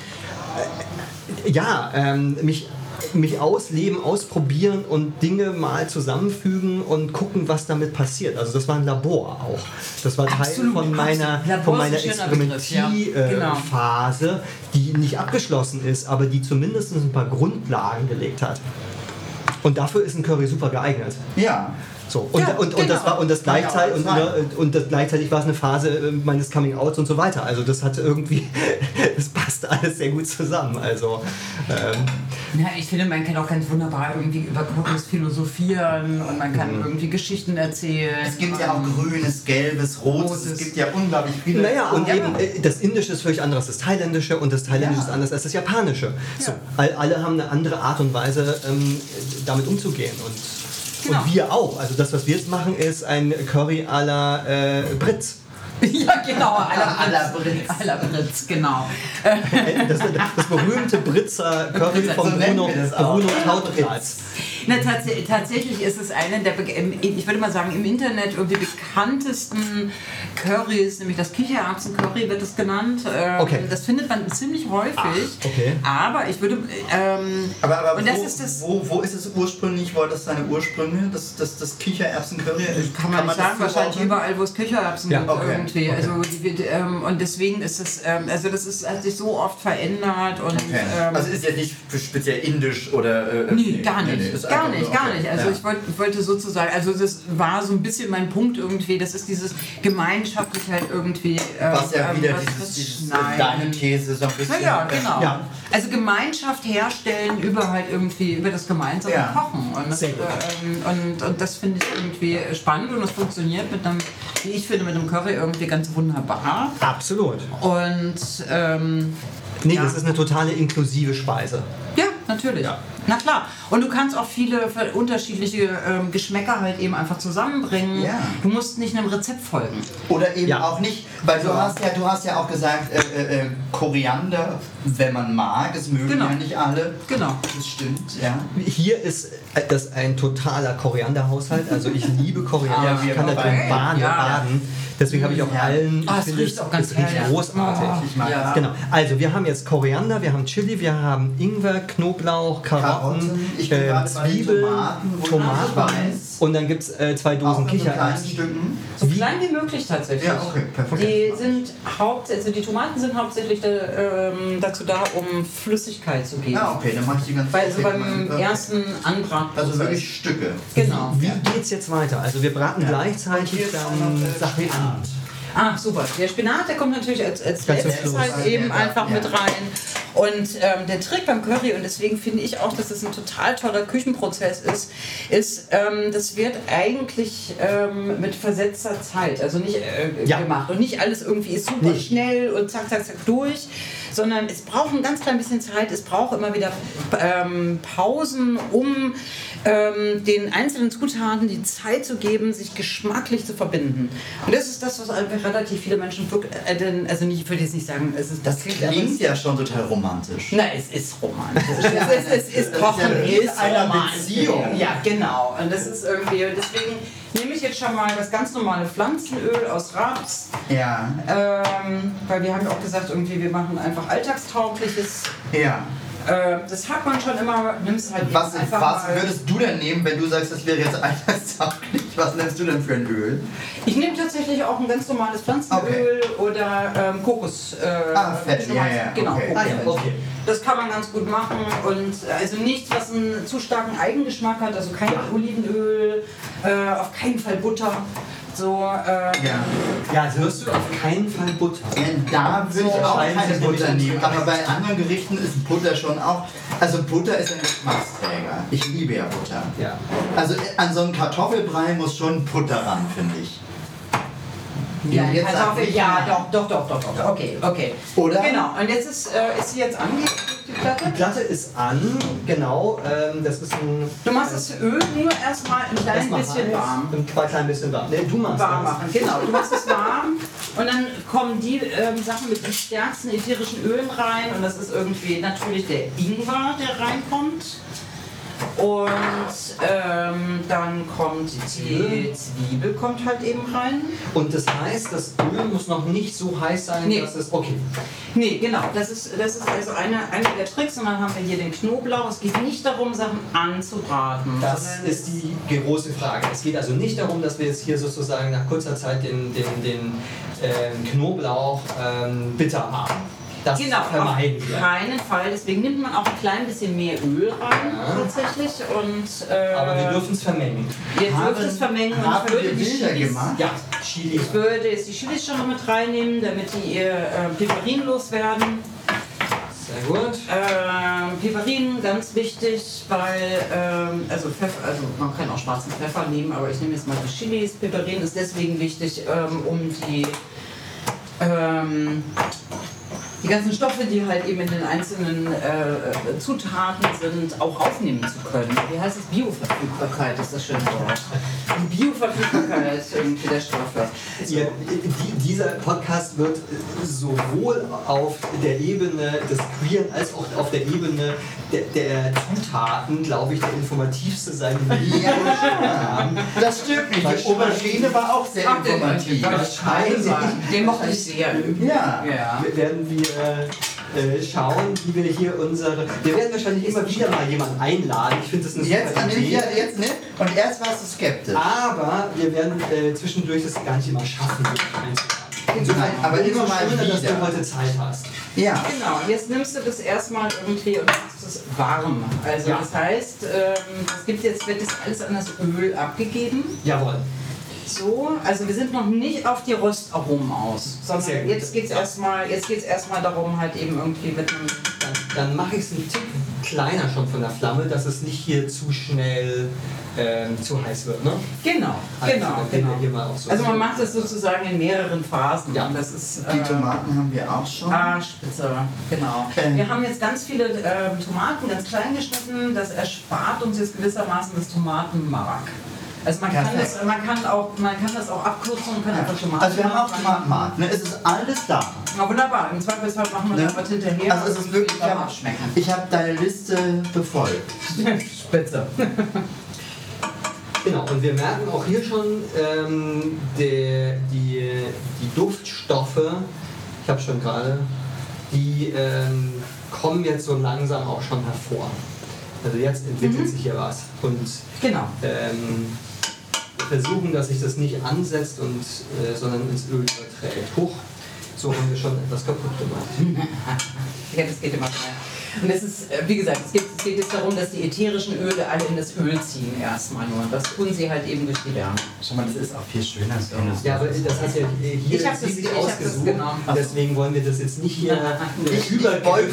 äh, ja ähm, mich mich ausleben, ausprobieren und Dinge mal zusammenfügen und gucken, was damit passiert. Also das war ein Labor auch. Das war Teil Absolut, von meiner. Labor von meiner Begriff, ja. Genau. Experimentierphase, die nicht abgeschlossen ist, aber die zumindest ein paar Grundlagen gelegt hat. Und dafür ist ein Curry super geeignet. Ja. So, und, Ja, und, und, das genau. war, und, das ja gleichzeitig, und, alles sein. und, und das gleichzeitig war es eine Phase äh, meines Coming Outs und so weiter. Also das hat irgendwie, das passt alles sehr gut zusammen. Also ähm, Ja, ich finde, man kann auch ganz wunderbar irgendwie über Currys philosophieren und man kann irgendwie Geschichten erzählen. Es gibt ja auch grünes, gelbes, rotes. Rotes. Es gibt ja unglaublich viele. naja, und Ja. eben äh, das Indische ist völlig anders als das Thailändische und das Thailändische Ja. ist anders als das Japanische. So, all, alle haben eine andere Art und Weise, ähm, damit umzugehen. Und, Genau. und wir auch. Also das, was wir jetzt machen, ist ein Curry à la äh, Britz. ja, genau, à la À la Britz. À la Britz, genau. Das, das berühmte Britzer Curry von Bruno. Bruno Tautplatz. Na, tats tatsächlich ist es eine der, ich würde mal sagen, im Internet irgendwie bekanntesten Currys, nämlich das Kichererbsen-Curry wird es genannt. Ähm, Okay. Das findet man ziemlich häufig. okay. Aber ich würde, ähm, Aber, aber und wo, das ist das, wo, wo ist es ursprünglich? Wo hat das seine Ursprünge? Das, das, das Kichererbsen-Curry? kann man nicht sagen, wahrscheinlich zuordnen? überall, wo es Kichererbsen Ja, gibt okay, irgendwie. okay. Also, die, ähm, und deswegen ist es, ähm, also das ist, hat sich so oft verändert und ähm, also ist ja nicht speziell indisch oder. Äh, Nee, gar nicht. nee, ist gar nicht, gar nicht. Also Ja. ich wollte, wollte sozusagen, also das war so ein bisschen mein Punkt irgendwie, das ist dieses gemeinschaftlich halt irgendwie. ähm, Was ja wieder was dieses, dieses äh, deine These so ein bisschen. Ja, ja, genau. Ja. Also Gemeinschaft herstellen über halt irgendwie, über das gemeinsame Ja. Kochen. Und das, Sehr gut. ähm, und, und das finde ich irgendwie spannend und es funktioniert mit einem, wie ich finde, mit einem Curry irgendwie ganz wunderbar. Absolut. Und ähm, Nee, Ja. das ist eine totale inklusive Speise. Ja, natürlich. Ja. Na klar. Und du kannst auch viele unterschiedliche ähm, Geschmäcker halt eben einfach zusammenbringen. Ja. Du musst nicht einem Rezept folgen. Oder eben Ja. auch nicht, weil du hast ja, du hast ja auch gesagt, äh, äh, äh, Koriander, wenn man mag, es mögen Genau. ja nicht alle. Genau. Das stimmt, ja. Hier ist äh, das ein totaler Korianderhaushalt. Also ich liebe Koriander. Ja, ich kann da drin baden, Ja. baden. Deswegen habe ich auch allen, Ah, ich es finde riecht auch ganz es großartig. Ich mag Ja. das. Genau. Also wir haben jetzt Koriander, wir haben Chili, wir haben Ingwer, Knoblauch, Karotten, Karotten, den Zwiebeln, Tomaten, Tomaten, und dann gibt es äh, zwei Dosen so Kichererbsen. So Wie- klein wie möglich tatsächlich. Ja, okay, perfekt. Die sind haupt, also die Tomaten sind hauptsächlich da, ähm, dazu da, um Flüssigkeit zu geben. Ja, okay, dann mache ich die ganz Weil also okay, beim ersten Anbraten. Also wirklich Stücke. Genau. Wie geht's jetzt weiter? Also wir braten Und gleichzeitig dann äh, Sachen an. Ah, super. Der Spinat, der kommt natürlich als, als letztes halt eben Ja, einfach ja. mit rein. Und ähm, der Trick beim Curry, und deswegen finde ich auch, dass es ein total toller Küchenprozess ist, ist, ähm, das wird eigentlich ähm, mit versetzter Zeit, also nicht äh, Ja. gemacht. Und nicht alles irgendwie ist super Nee. schnell und zack, zack, zack durch, sondern es braucht ein ganz klein bisschen Zeit, es braucht immer wieder ähm, Pausen, um ähm, den einzelnen Zutaten die Zeit zu geben, sich geschmacklich zu verbinden. Und das ist das, was einfach relativ viele Menschen, äh, also nicht, ich würde jetzt nicht sagen, es ist, das klingt aber- Klingt ja schon total romantisch. na, es ist romantisch. es, ist, es ist Das ist Kochen, ja ist einer. Beziehung. Ja, genau. Und das ist irgendwie, deswegen nehme ich jetzt schon mal das ganz normale Pflanzenöl aus Raps. Ja. Ähm, weil wir haben ja auch gesagt, irgendwie, wir machen einfach alltagstaugliches. Ja. Äh, das hat man schon immer, nimmst halt Was, was würdest du denn nehmen, wenn du sagst, das wäre jetzt alltagstauglich? Was nimmst du denn für ein Öl? Ich nehme tatsächlich auch ein ganz normales Pflanzenöl oder ähm, Kokos. Äh, Ah, Fett, ja, ja, Genau, okay. Kokosfett. Ah, ja, okay. Das kann man ganz gut machen und also nichts, was einen zu starken Eigengeschmack hat, also kein Olivenöl, äh, auf keinen Fall Butter. So, äh, Ja. Ja, also hörst du auf keinen Fall Butter. Ja, da würde ich auch keine Butter nehmen, aber bei anderen Gerichten ist Butter schon auch. Also Butter ist ein Geschmacksträger. Ich liebe ja Butter. Ja. Also an so einen Kartoffelbrei muss schon Butter ran, finde ich. Ja, Jetzt Kartoffel, ja, doch, doch, doch, doch, doch. Okay, okay. Oder? Genau, und jetzt ist, äh, ist sie jetzt an, die, die Platte? Die Platte ist an, genau. Ähm, das ist ein. Du machst das Öl nur erstmal ein klein Erstmal bisschen warm. Ein klein bisschen warm. Nee, du machst Warm das. machen, genau. Du machst es warm und dann kommen die ähm, Sachen mit den stärksten ätherischen Ölen rein und das ist irgendwie natürlich der Ingwer, der reinkommt. Und ähm, dann kommt die Zwiebel. Kommt halt eben rein. Und das heißt, das Öl muss noch nicht so heiß sein, Nee. dass es. Okay. Nee, genau. Das ist, das ist also einer eine der Tricks. Und dann haben wir hier den Knoblauch. Es geht nicht darum, Sachen anzubraten. Das ist die große Frage. Es geht also nicht darum, dass wir jetzt hier sozusagen nach kurzer Zeit den, den, den ähm, Knoblauch ähm, bitter machen. Das Genau, vermeiden auf wir. keinen Fall. Deswegen nimmt man auch ein klein bisschen mehr Öl rein, Ja. tatsächlich. Und, äh, Aber wir dürfen es vermengen. Haben- dürft es vermengen und haben ich würde wir Bilder Chilis, gemacht? Ja, Chili. ich würde jetzt die Chilis schon noch mit reinnehmen, damit die ihr äh, Piperin loswerden. Sehr gut. Ähm, Piperin, ganz wichtig, weil, ähm, also Pfeffer, also man kann auch schwarzen Pfeffer nehmen, aber ich nehme jetzt mal die Chilis. Piperin ist deswegen wichtig, ähm, um die, ähm, die ganzen Stoffe, die halt eben in den einzelnen äh, Zutaten sind, auch aufnehmen zu können. Wie heißt es? Bioverfügbarkeit ist das schöne Wort. Die Bioverfügbarkeit irgendwie der Stoffe. Ihr, die, dieser Podcast wird äh, sowohl auf der Ebene des Queeren als auch auf der Ebene der, der Zutaten, glaube ich, der informativste sein, den wir haben. Das stimmt nicht. Die Aubergine war auch sehr informativ. Wahrscheinlich. Den mochte ich sehr. Ja. Ja. werden wir äh, schauen, wie wir hier unsere. Wir werden wahrscheinlich immer wieder mal jemanden einladen. Ich finde das eine Jetzt, super Idee. ja, jetzt nicht. Und erst warst du skeptisch. Aber wir werden äh, zwischendurch das gar nicht immer schaffen, Nein, aber umso immer mal schöner, dass du heute Zeit hast. Ja. Genau, und jetzt nimmst du das erstmal irgendwie und machst es warm. Also Ja. das heißt, ähm, es gibt jetzt, wird jetzt alles an das Öl abgegeben. Jawohl. So, also wir sind noch nicht auf die Röstaromen aus, sondern jetzt geht es erstmal jetzt geht's erstmal darum, halt eben irgendwie mit einem Dann, dann mache ich es einen Tick kleiner schon von der Flamme, dass es nicht hier zu schnell ähm, zu heiß wird. Ne? Genau, Also, genau, genau. hier mal auch so. Also man macht das sozusagen in mehreren Phasen. Ja. Das ist, Die äh, Tomaten haben wir auch schon. Ah, spitze, genau. Ähm. Wir haben jetzt ganz viele ähm, Tomaten, ganz klein geschnitten. Das erspart uns jetzt gewissermaßen das Tomatenmark. Also man kann, Perfekt. das, man, kann auch, man kann das auch abkürzen und kann einfach Tomaten Also wir haben auch Tomatenmark. Ne? Es ist alles da. Ja, wunderbar. Im Zweifelsfall machen wir Ne? was hinterher. Also es ist wirklich, ich habe hab deine Liste befolgt. Spitze. Genau, und wir merken auch hier schon ähm, der, die, die Duftstoffe, ich habe schon gerade, die ähm, kommen jetzt so langsam auch schon hervor. Also jetzt entwickelt sich hier was. Und Genau. ähm, versuchen, dass sich das nicht ansetzt, und, äh, sondern ins Öl überträgt. Huch, so haben wir schon etwas kaputt gemacht. Ja, das geht immer schnell. Und es ist, äh, wie gesagt, es geht, es geht jetzt darum, dass die ätherischen Öle alle in das Öl ziehen erstmal nur. Und das tun sie halt eben durch die Wärme. Schau mal, das ist auch viel schöner. als das- Ja, aber das hat ja hier Ich das- sie sich das ausgesucht. genommen. Deswegen wollen wir das jetzt nicht hier boy-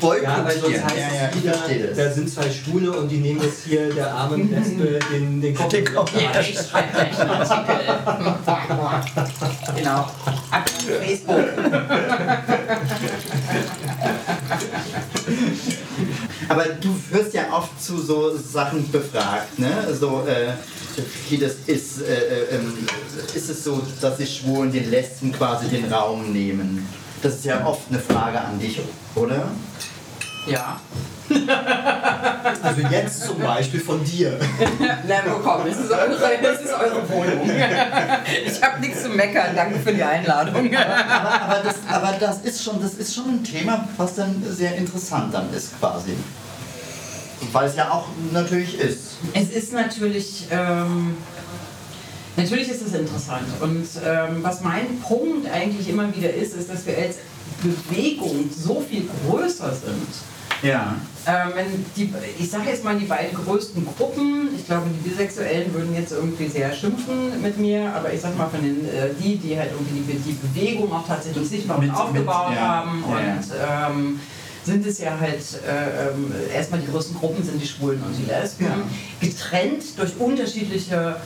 boy- Ja, weil sonst heißt Ja, es ja, wieder, das. da sind zwei Schwule und die nehmen jetzt hier der armen Lesbe den, den Kopf. Ja, ich schreibe gleich einen Artikel. genau. Ab Facebook. Aber du wirst ja oft zu so Sachen befragt, ne? So, äh, wie das ist, äh, äh, ähm, ist es so, dass die Schwulen den Lesben quasi den Raum nehmen? Das ist ja oft eine Frage an dich, oder? Ja. Also jetzt zum Beispiel von dir. Na, komm, das ist eure, das ist eure Wohnung. Ich habe nichts zu meckern, danke für die Einladung. Aber, aber, das, aber das, ist schon, das ist schon ein Thema, was dann sehr interessant dann ist quasi. Weil es ja auch natürlich ist. Es ist natürlich, ähm, natürlich ist es interessant. Und ähm, was mein Punkt eigentlich immer wieder ist, ist, dass wir als Bewegung so viel größer sind. Ja. Ähm, die, ich sage jetzt mal die beiden größten Gruppen, ich glaube die Bisexuellen würden jetzt irgendwie sehr schimpfen mit mir, aber ich sag mal von den, äh, die, die halt irgendwie die, die Bewegung auch tatsächlich sichtbar und Mit- aufgebaut mit- ja, haben ja, und ähm, sind es ja halt äh, ähm, erstmal die größten Gruppen sind die Schwulen und die Lesben, Ja. getrennt durch unterschiedliche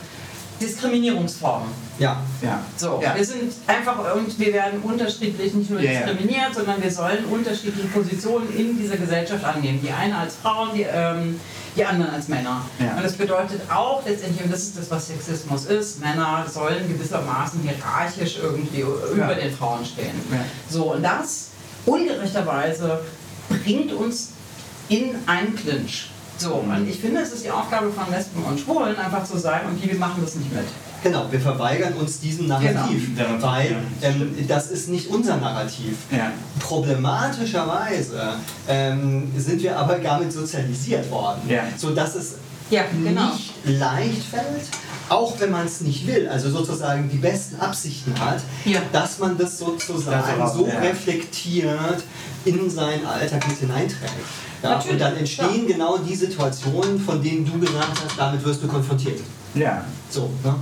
Diskriminierungsformen. Ja. Ja. So, Ja. wir sind einfach und wir werden unterschiedlich nicht nur Ja, ja. diskriminiert, sondern wir sollen unterschiedliche Positionen in dieser Gesellschaft annehmen. Die eine als Frauen, die, ähm, die anderen als Männer. Ja. Und das bedeutet auch letztendlich, und das ist das, was Sexismus ist, Männer sollen gewissermaßen hierarchisch irgendwie über den Frauen stehen. Ja. So, und das ungerechterweise bringt uns in einen Clinch. So, und ich finde, es ist die Aufgabe von Lesben und Schwulen, einfach zu sagen, okay, wir machen das nicht mit. Genau, wir verweigern uns diesem Narrativ, Genau. weil ähm, das ist nicht unser Narrativ. Ja. Problematischerweise ähm, sind wir aber damit sozialisiert worden, Ja. sodass es Ja, genau. nicht leicht fällt, auch wenn man es nicht will, also sozusagen die besten Absichten hat, Ja. dass man das sozusagen Das so ja. reflektiert in seinen Alltag mit hineinträgt. Ja, Natürlich, und dann entstehen genau die Situationen, von denen du gesagt hast, damit wirst du konfrontiert. Ja. So, ne?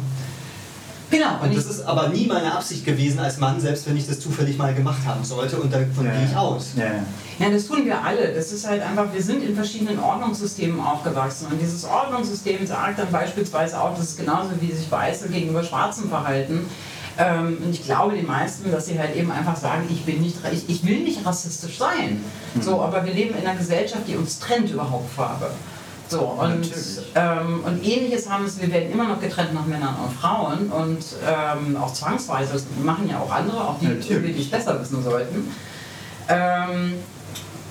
Genau. Und ich- das ist aber nie meine Absicht gewesen als Mann, selbst wenn ich das zufällig mal gemacht haben sollte und davon Ja. gehe ich aus. Ja. ja. Ja, das tun wir alle. Das ist halt einfach, wir sind in verschiedenen Ordnungssystemen aufgewachsen. Und dieses Ordnungssystem sagt dann beispielsweise auch, das ist genauso wie sich Weiße gegenüber Schwarzen verhalten. Ähm, und ich glaube die meisten, dass sie halt eben einfach sagen, ich, bin nicht, ich, ich will nicht rassistisch sein. So, aber wir leben in einer Gesellschaft, die uns trennt über Hautfarbe. So, und, ähm, und ähnliches haben es, wir werden immer noch getrennt nach Männern und Frauen und ähm, auch zwangsweise, das machen ja auch andere, auch die, Natürlich. die es besser wissen sollten. Ähm,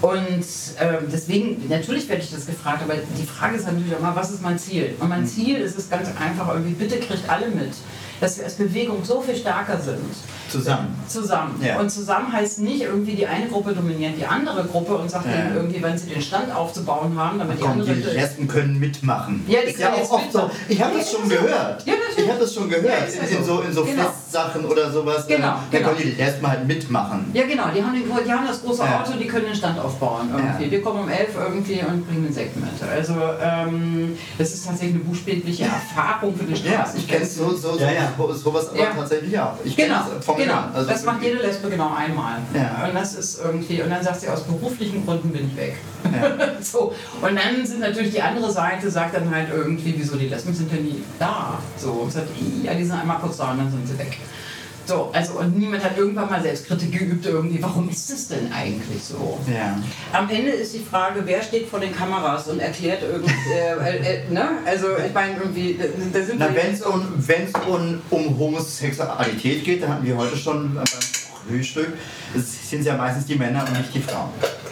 und ähm, deswegen, natürlich werde ich das gefragt, aber die Frage ist natürlich auch mal, was ist mein Ziel? Und mein Ziel ist es ganz einfach, irgendwie, bitte kriegt alle mit, dass wir als Bewegung so viel stärker sind. Zusammen. Zusammen. Ja. Und zusammen heißt nicht irgendwie, die eine Gruppe dominiert die andere Gruppe und sagt Ja. denen irgendwie, wenn sie den Stand aufzubauen haben, damit die Komm, andere. die Lesben können mitmachen. Ja, die ist ja auch oft so. Ich habe Ja, das schon ja gehört. Ja, natürlich. ich habe das schon gehört. Ja, ja in, so. in so Genau. Festsachen oder sowas. Genau, äh, Da genau. können die Lesben halt mitmachen. Ja, genau, die haben, den, die haben das große Ja. Auto, die können den Stand aufbauen irgendwie. Ja. Wir kommen um elf irgendwie und bringen den Sekt mit. Also, ähm, das ist tatsächlich eine buchstäbliche Erfahrung für den Ja, Straßen. ich kenne so, so, so, Ja, ja. so, sowas aber Ja. tatsächlich auch. Ich Genau, vom genau. Also das macht jede Lesbe genau einmal. Ja. Und das ist irgendwie, und dann sagt sie, aus beruflichen Gründen bin ich weg. Ja. so. Und dann sind natürlich die andere Seite, sagt dann halt irgendwie, wieso die Lesben sind ja nie da. So, und sagt, ja, die sind einmal kurz da und dann sind sie weg. So, also und niemand hat irgendwann mal Selbstkritik geübt irgendwie, warum ist das denn eigentlich so? Ja. Am Ende ist die Frage, wer steht vor den Kameras und erklärt irgendwie, äh, äh, äh, ne? Also ich meine irgendwie, da, da sind Na, wir wenn es um, wenn's um, um Homosexualität geht, dann hatten wir heute schon beim Frühstück, es sind ja meistens die Männer und nicht die Frauen.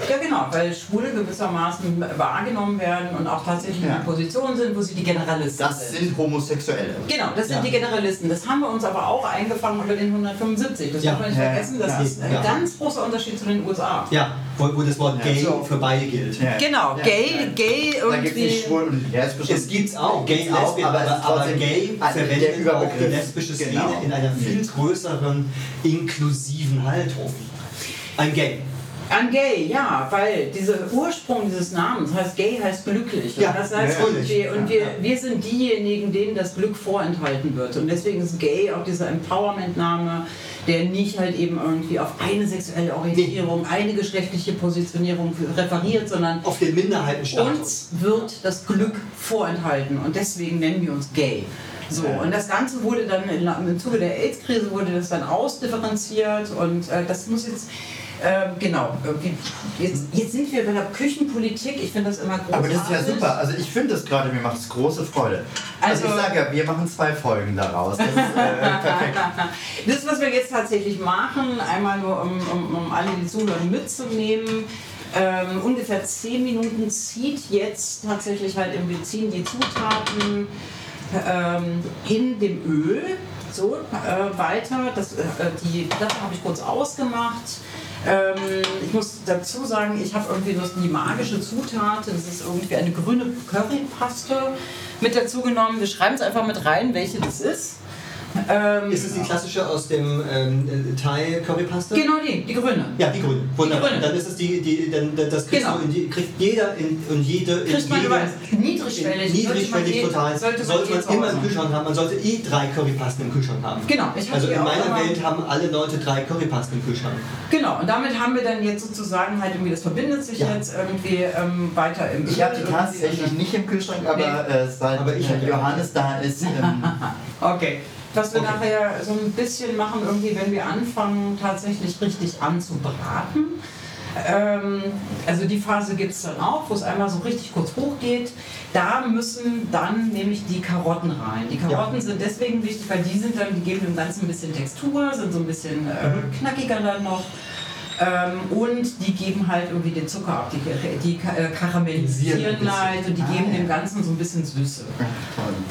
Ja, genau, weil Schwule gewissermaßen wahrgenommen werden und auch tatsächlich in Ja. einer Position sind, wo sie die Generalisten Das sind. sind Homosexuelle. Genau, das sind Ja. die Generalisten. Das haben wir uns aber auch eingefangen über den 175. Das Ja. darf man nicht Ja, vergessen. Das ja, ist ein ja. ganz großer Unterschied zu den USA. Ja, wo, wo das Wort Ja, gay so. für beide gilt. Ja. Genau, Ja, gay, ja. gay Da gibt es irgendwie. nicht schwul und lesbisch. Es gibt's auch, gay, Gibt's auch, lesbisch, aber, aber aber, gay der verwendet auch die lesbische Szene Genau. in einer viel größeren, inklusiven Haltung. Ein Gay. An gay, ja, weil dieser Ursprung dieses Namens heißt gay heißt glücklich. Ja, und das heißt, und, wir, und wir, wir sind diejenigen, denen das Glück vorenthalten wird. Und deswegen ist gay auch dieser Empowerment-Name, der nicht halt eben irgendwie auf eine sexuelle Orientierung, eine geschlechtliche Positionierung referiert, sondern Auf den Minderheitenstatus. uns wird das Glück vorenthalten und deswegen nennen wir uns gay. So, und das Ganze wurde dann im Zuge der AIDS-Krise wurde das dann ausdifferenziert und äh, das muss jetzt ähm, genau, jetzt, jetzt sind wir bei der Küchenpolitik, ich finde das immer großartig. Aber das ist ja super. Also ich finde das gerade, mir macht es große Freude. Also, Also- ich sage ja, wir machen zwei Folgen daraus. Das ist äh, perfekt. Das, was wir jetzt tatsächlich machen, einmal nur um, um, um alle, die zuhören, mitzunehmen. Ähm, ungefähr 10 Minuten zieht jetzt tatsächlich halt im ziehen die Zutaten ähm, in dem Öl so äh, weiter. Das, äh, die Platte habe ich kurz ausgemacht. Ähm, ich muss dazu sagen, ich habe irgendwie noch die magische Zutat. Das ist irgendwie eine grüne Currypaste mit dazu genommen. Wir schreiben es einfach mit rein, welche das ist. Ähm, ist es die klassische aus dem ähm, Thai Currypaste? Genau die, die grüne. Ja, die grüne. Wunderbar. Die grüne. Dann ist es die, die dann, das kriegst genau. du in kriegt jeder in, und jede in kriegt man jedem, niedrigschwellig. niedrigschwellig total. Sollte, sollte man, immer im Kühlschrank haben. Man sollte eh drei Currypasten im Kühlschrank haben. Genau. also in meiner Welt haben alle Leute drei Currypasten im Kühlschrank. Genau. Und damit haben wir dann jetzt sozusagen halt irgendwie das verbindet sich ja. jetzt irgendwie ähm, weiter im. Ich habe die tatsächlich nicht im Kühlschrank, aber nee. äh, seit aber ich Johannes da ist. Ähm, okay was wir okay. nachher so ein bisschen machen, irgendwie, wenn wir anfangen, tatsächlich richtig anzubraten. Ähm, also die Phase gibt es dann auch, wo es einmal so richtig kurz hochgeht. Da müssen dann nämlich die Karotten rein. Die Karotten ja. sind deswegen wichtig, weil die sind dann, die geben dem Ganzen ein bisschen Textur, sind so ein bisschen äh, mhm. knackiger dann noch. Ähm, und die geben halt irgendwie den Zucker ab, die, die äh, karamellisieren halt und die ah, geben dem Ganzen so ein bisschen Süße.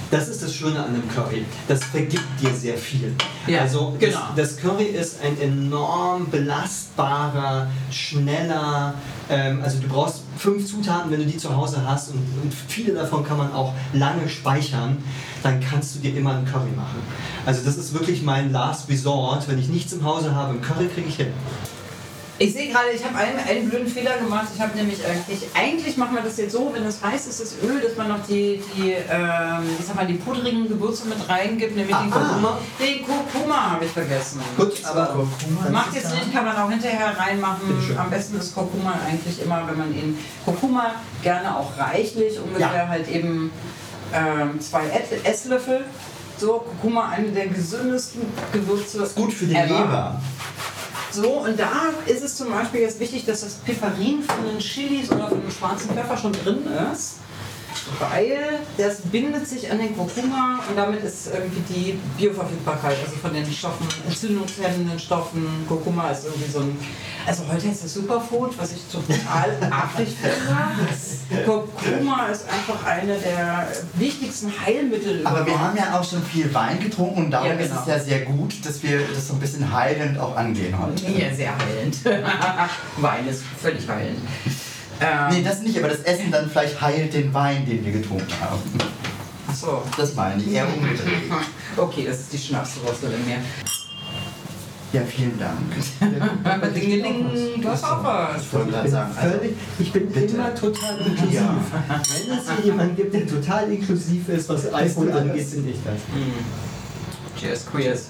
Das ist das Schöne an einem Curry. Das vergibt dir sehr viel. Ja, also genau. das, das Curry ist ein enorm belastbarer, schneller, ähm, also du brauchst fünf Zutaten, wenn du die zu Hause hast und, und, viele davon kann man auch lange speichern, dann kannst du dir immer einen Curry machen. Also das ist wirklich mein Last Resort. Wenn ich nichts im Hause habe, einen Curry kriege ich hin. Ich sehe gerade, ich habe einen, einen blöden Fehler gemacht. Ich habe nämlich eigentlich, eigentlich machen wir das jetzt so, wenn es heiß ist, das Öl, dass man noch die, die, ähm, ich sag mal, die pudrigen Gewürze mit reingibt, nämlich ah, den Kurkuma. Den Kurkuma habe ich vergessen. Gut, aber Kurkuma macht jetzt nicht, kann man auch hinterher reinmachen. Am besten ist Kurkuma eigentlich immer, wenn man ihn, Kurkuma gerne auch reichlich, ungefähr ja. halt eben ähm, zwei Esslöffel. So, Kurkuma, eine der gesündesten Gewürze. Ist gut für die Leber. So, und da ist es zum Beispiel jetzt wichtig, dass das Piperin von den Chilis oder von dem schwarzen Pfeffer schon drin ist weil das bindet sich an den Kurkuma und damit ist irgendwie die Bioverfügbarkeit, also von den Stoffen, entzündungshemmenden Stoffen, Kurkuma ist irgendwie so ein, also heute ist das Superfood, was ich total affig finde. Kurkuma ist einfach eine der wichtigsten Heilmittel. Aber wir haben ja auch schon viel Wein getrunken und darum ja, genau. ist es ja sehr gut, dass wir das so ein bisschen heilend auch angehen heute. Ja, sehr heilend. Wein ist völlig heilend. Ähm, nee, das nicht, aber das Essen dann vielleicht heilt den Wein, den wir getrunken haben. Ach so. Das meine ich, eher umgedreht. Okay, das ist die Schnapsrostel in mir. Ja, vielen Dank. Dingeling, du hast auch was. Ich wollte gerade sagen, also, völlig, ich bin bitte. immer total inklusiv. Ja. Wenn es hier jemanden gibt, der total inklusiv ist, was Alkohol angeht, bin ich das. Mm. Cheers, Queers.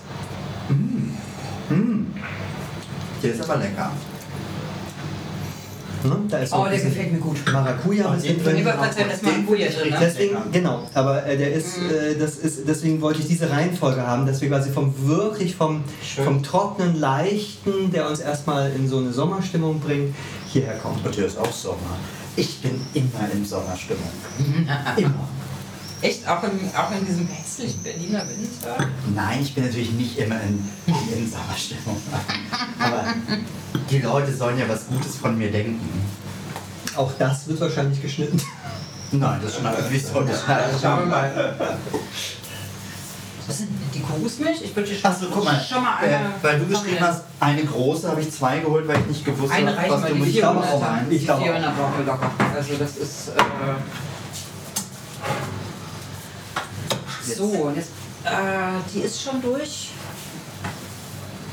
Mm. Mm. Der ist aber lecker. Ne? Da ist oh, der gefällt mir gut. Maracuja ist drin. drin. Maracuja drin. Ne? Deswegen, genau, aber äh, der ist, mhm. äh, das ist, deswegen wollte ich diese Reihenfolge haben, dass wir quasi vom wirklich vom, vom trockenen, leichten, der uns erstmal in so eine Sommerstimmung bringt, hierher kommen. Und hier ist auch Sommer. Ich bin immer in Sommerstimmung. immer. Echt? Auch in, auch in diesem hässlichen Berliner Winter? Nein, ich bin natürlich nicht immer in, in Sommerstimmung. Aber die Leute sollen ja was Gutes von mir denken. Auch das wird wahrscheinlich geschnitten. Nein, das schneiden wir so. Schauen wir mal. Was sind die Kokosmilch? Ich würde Achso, guck mal. Schon mal eine, äh, weil du geschrieben hast, eine große habe ich zwei geholt, weil ich nicht gewusst habe, was du mit Ich glaube auch. Ich glaube auch. locker. Also das ist... Äh, so, und jetzt, äh, die ist schon durch.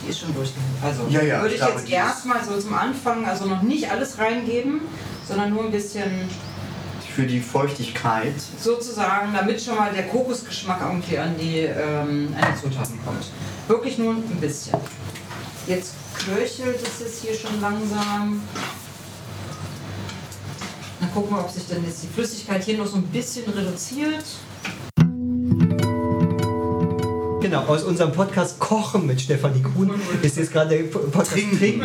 Die ist schon durch. Also ja, ja, würde ich, ich jetzt erstmal so zum Anfang, also noch nicht alles reingeben, sondern nur ein bisschen. Für die Feuchtigkeit. Sozusagen, damit schon mal der Kokosgeschmack irgendwie an die, ähm, an die Zutaten kommt. Wirklich nur ein bisschen. Jetzt köchelt es jetzt hier schon langsam. Dann gucken wir, ob sich dann jetzt die Flüssigkeit hier noch so ein bisschen reduziert. Genau, aus unserem Podcast Kochen mit Stefanie Kuhn ist jetzt gerade der Podcast Trinken,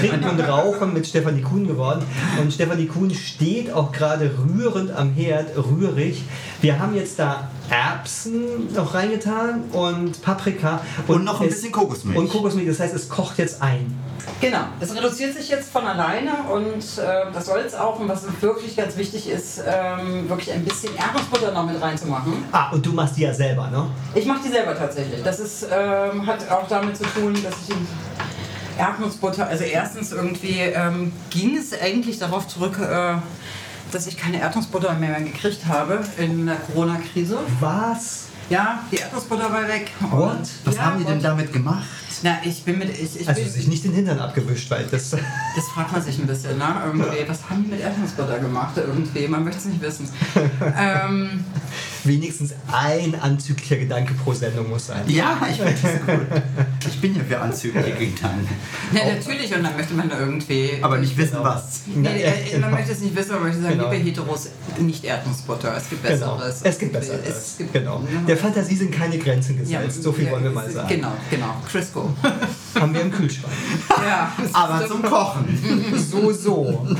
Trinken und Rauchen mit Stefanie Kuhn geworden. Und Stefanie Kuhn steht auch gerade rührend am Herd, rührig. Wir haben jetzt da Erbsen noch reingetan und Paprika. Und noch ein es- bisschen Kokosmilch. Und Kokosmilch, das heißt, es kocht jetzt ein. Genau, es reduziert sich jetzt von alleine und äh, das soll es auch. Und was wirklich ganz wichtig ist, ähm, wirklich ein bisschen Erdnussbutter noch mit reinzumachen. Ah, und du machst die ja selber, ne? Ich mache die selber tatsächlich. Das ist, ähm, hat auch damit zu tun, dass ich Erdnussbutter, also erstens irgendwie ähm, ging es eigentlich darauf zurück, äh, dass ich keine Erdnussbutter mehr gekriegt habe in der Corona-Krise. Was? Ja, die Erdnussbutter war weg. Und- Was ja, haben die denn damit gemacht? Na, ich bin mit. Ich, ich Also bin, sich nicht den Hintern abgewischt, weil das... das fragt man sich ein bisschen, ne? Irgendwie, was haben die mit Erdnussbutter gemacht? Irgendwie, man möchte es nicht wissen. ähm, Wenigstens ein anzüglicher Gedanke pro Sendung muss sein. Ja, ich finde das gut. Ich bin ja für anzügliche Gedanken. ja, natürlich, und dann möchte man da irgendwie. Aber nicht wissen, was. Nee, äh, man möchte es nicht wissen, aber man möchte sagen, Genau. liebe Heteros, nicht Erdnussbutter. Es gibt Genau. Besseres. Es gibt Besseres. Es gibt, genau. Ja. Der Fantasie sind keine Grenzen Ja, gesetzt. so viel ja, wollen wir mal sagen. Genau, genau. Crisco. Haben wir im Kühlschrank. ja. Aber zum Kochen. So, so.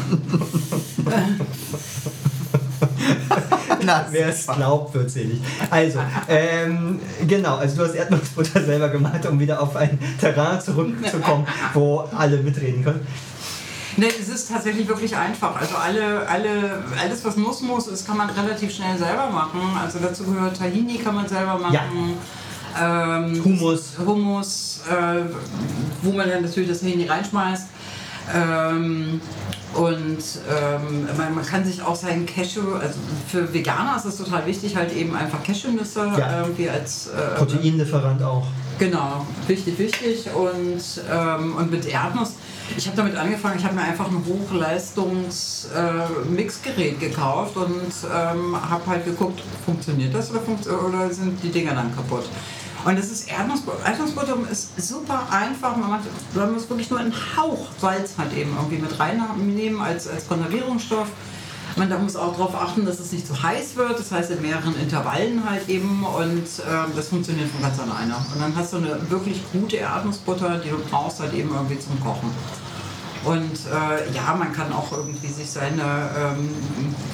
Na, Wer es glaubt, wird selig. Also, ähm, genau, also du hast Erdnussbutter selber gemacht, um wieder auf ein Terrain zurückzukommen, wo alle mitreden können. Nee, es ist tatsächlich wirklich einfach. Also alle, alle, alles, was Nuss muss, das kann man relativ schnell selber machen. Also dazu gehört Tahini, kann man selber machen. Ähm, Hummus. Hummus, äh, wo man dann natürlich das Tahini reinschmeißt. Ähm, und ähm, man, man kann sich auch seinen Cashew, also für Veganer ist es total wichtig, halt eben einfach Cashewnüsse Ja. irgendwie als äh, Proteinlieferant auch. Genau, wichtig, wichtig. Und, ähm, und mit Erdnuss, ich habe damit angefangen, ich habe mir einfach ein Hochleistungs-Mixgerät gekauft und ähm, habe halt geguckt, funktioniert das oder, funkt oder sind die Dinger dann kaputt. Und das ist Erdnussbutter. Erdnussbutter ist super einfach. Man, macht, man muss wirklich nur einen Hauch Salz halt eben irgendwie mit reinnehmen als, als Konservierungsstoff. Man da muss auch darauf achten, dass es nicht zu heiß wird, das heißt in mehreren Intervallen halt eben und ähm, das funktioniert von ganz alleine. Und dann hast du eine wirklich gute Erdnussbutter, die du brauchst halt eben irgendwie zum Kochen. Und äh, ja, man kann auch irgendwie sich seine, ähm,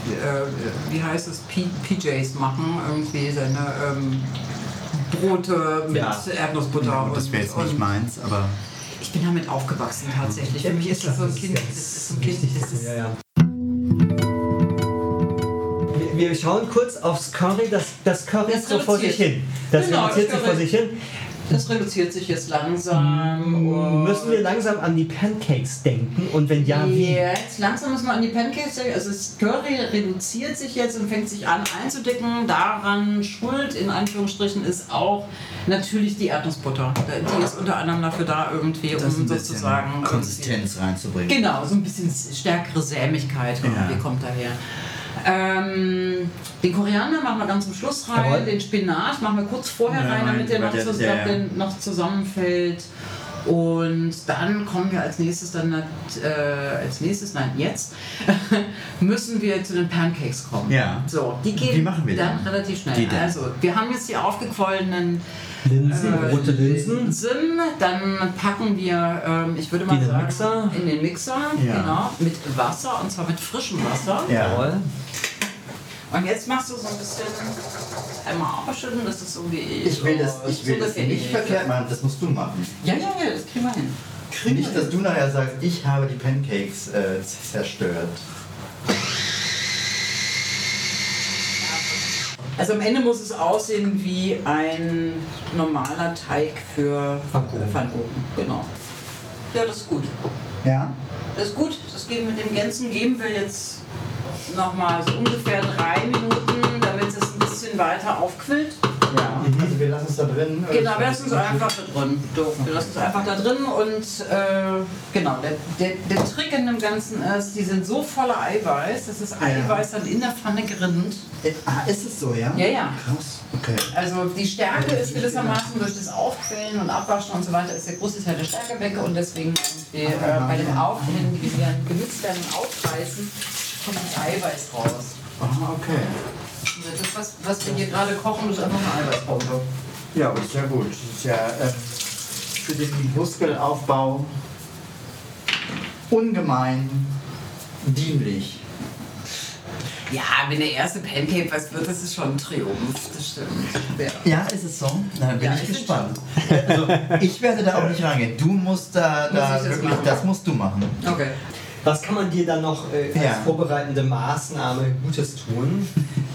äh, wie heißt es, P PJs machen, irgendwie seine ähm, Brote mit Ja. Erdnussbutter. das wäre jetzt nicht meins, aber ich bin damit aufgewachsen tatsächlich. Für mich ist das so ein Kind, das ist so ein Kind, das ist, Ja, ja. Wir, schauen kurz aufs Curry. Das, das Curry ist so vor sich hin. Das Genau, reduziert sich vor sich hin. Das reduziert sich jetzt langsam. und- Müssen wir langsam an die Pancakes denken? Und wenn ja, wie? Jetzt langsam müssen wir an die Pancakes denken. Also das Curry reduziert sich jetzt und fängt sich an einzudicken. Daran schuld, in Anführungsstrichen, ist auch natürlich die Erdnussbutter. Die ist unter anderem dafür da, irgendwie, um sozusagen. Konsistenz reinzubringen. Genau, so ein bisschen stärkere Sämigkeit Ja. kommt daher. Ähm, den Koriander machen wir ganz zum Schluss rein, Jawohl. den Spinat machen wir kurz vorher Ja, rein, damit der noch, der- zus- der- der noch zusammenfällt. Und dann kommen wir als nächstes dann, äh, als nächstes, nein, jetzt, müssen wir zu den Pancakes kommen. Ja. So, die gehen Wie machen wir dann denn? relativ schnell. Also, wir haben jetzt die aufgequollenen Linsen, äh, rote Linsen. Linsen. Dann packen wir, ähm, ich würde Die mal in den sagen, Mixer? in den Mixer, Ja. genau, mit Wasser und zwar mit frischem Wasser. Ja. Jawohl. Und jetzt machst du so ein bisschen einmal aufschütteln, das ist so wie Ich will das, ich will das nicht verkehrt machen, das musst du machen. Ja, ja, ja, das kriegen wir hin. Nicht, dass du nachher sagst, ich habe die Pancakes äh, zerstört. Also am Ende muss es aussehen wie ein normaler Teig für Pfannkuchen. Pfannkuchen. Genau. Ja, das ist gut. Ja? Das ist gut. Das geben mit dem Ganzen geben wir jetzt nochmal so ungefähr drei Minuten, damit es ein bisschen weiter aufquillt. Ja. Also wir lassen es da drin. Genau, wir lassen es einfach da drin. Wir lassen es einfach da drin und äh, genau, der, der, der Trick in dem Ganzen ist, die sind so voller Eiweiß, dass das Eiweiß dann in der Pfanne gerinnt. Äh, ah, ist es so, ja? Ja, ja. Krass. Okay. Also die Stärke ist gewissermaßen durch das Aufquellen und Abwaschen und so weiter ist der große Teil der Stärke weg und deswegen irgendwie, äh, bei dem Aufquellen, wie wir ein Gewürz dann aufreißen, kommt das Eiweiß raus. Aha, okay. Das, was, was wir hier gerade kochen, ist einfach eine Eiweißpause. Ja, aber ist ja gut. Das ist ja äh, für den Muskelaufbau ungemein dienlich. Ja, wenn der erste Pancake was wird, das ist schon ein Triumph, das stimmt. Ja. Ja, ist es so? Na, dann bin Ja, ich gespannt. Also, ich werde da auch nicht rangehen. Du musst da, da Muss ich das wirklich, machen? das musst du machen. Okay. Was kann man dir dann noch äh, als Ja. vorbereitende Maßnahme Gutes tun?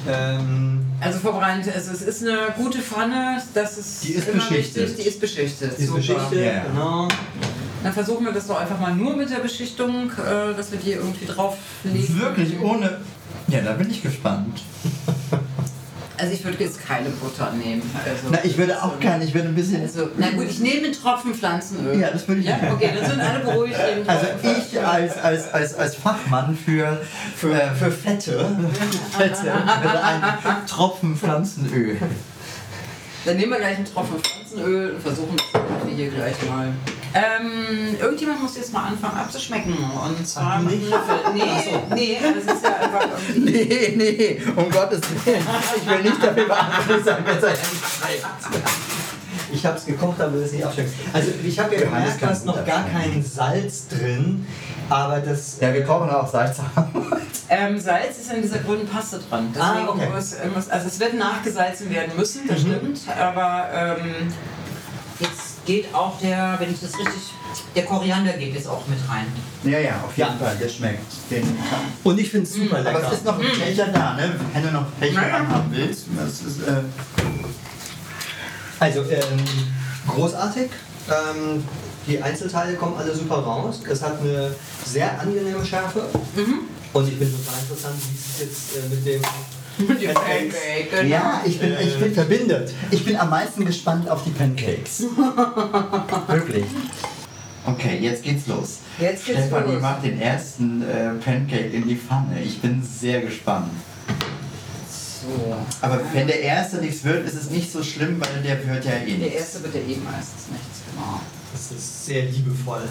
ähm, Also vorbereitet, also es ist eine gute Pfanne, das ist, Die ist immer beschichtet. wichtig, die ist beschichtet. die super. Geschichte, Ja, ja. genau. Dann versuchen wir das doch einfach mal nur mit der Beschichtung, äh, dass wir die irgendwie drauflegen. Wirklich ohne. Ja, da bin ich gespannt. Also ich würde jetzt keine Butter nehmen. Also, Na, ich würde auch so- keine, ich würde ein bisschen. Also, na gut, ich nehme einen Tropfen Pflanzenöl. Ja, das würde ich Ja, okay, dann sind alle beruhigt. Also ich als, als, als, als Fachmann für, für, äh, für Fette, Fette würde einen Tropfen Pflanzenöl. Dann nehmen wir gleich einen Tropfen Pflanzenöl und versuchen das hier gleich mal. Ähm, irgendjemand muss jetzt mal anfangen abzuschmecken. Und zwar du mit Löffel. Nee, nee, das ist ja einfach irgendwie. Nee, nee, um Gottes Willen. Ich will nicht dafür verantwortlich sein, wenn es euch Ich habe es gekocht, aber das nicht abschmecken. Also ich habe ja gemerkt, da ist noch gar kein Salz drin, aber das... Ja, wir kochen auch Salz Ähm, Salz ist in dieser grünen Paste dran. Deswegen Ah, okay. muss, muss, also es wird nachgesalzen werden müssen, das stimmt. Aber ähm, jetzt geht auch der, wenn ich das richtig, der Koriander geht jetzt auch mit rein. Ja, ja, auf jeden Ja. Fall, der schmeckt. Den Und ich finde es super lecker. Aber es ist noch ein Becher da, ne? Wenn du noch Becher Ja. haben willst. Das ist, äh, Also, ähm, großartig. Ähm, die Einzelteile kommen alle super raus. Es hat eine sehr angenehme Schärfe. Und ich bin total interessant, wie es jetzt äh, mit dem Pancake, ja, ich bin, ich, bin, verbindet. ich bin am meisten gespannt auf die Pancakes. Wirklich. Okay, jetzt geht's los. Jetzt geht's Stefanie los. macht den ersten äh, Pancake in die Pfanne. Ich bin sehr gespannt. So. Aber wenn der erste nichts wird, ist es nicht so schlimm, weil der wird ja eh Der nichts. erste wird ja eh meistens nichts, genau. Das ist sehr liebevoll.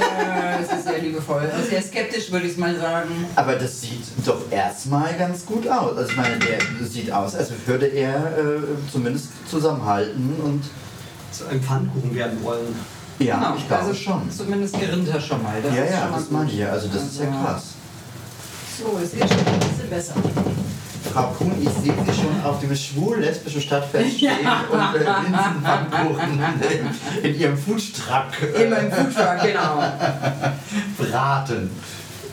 Ja, das ist sehr liebevoll. Also sehr skeptisch würde ich mal sagen. Aber das sieht doch erstmal ganz gut aus. Also ich meine, der sieht aus, als würde er äh, zumindest zusammenhalten und Zu einem Pfannkuchen werden wollen. ja, ich glaube also schon. Zumindest gerinnt er schon mal. Das Ja, ist ja, das meine ich ja. Also das ist ja Also- krass. So, es wird schon ein bisschen besser. Frau Kuhn, ich sehe Sie schon auf dem schwul-lesbischen Stadtfest stehen und äh, Linsenpfannkuchen in, in Ihrem Foodtruck In meinem Foodtruck, genau. braten.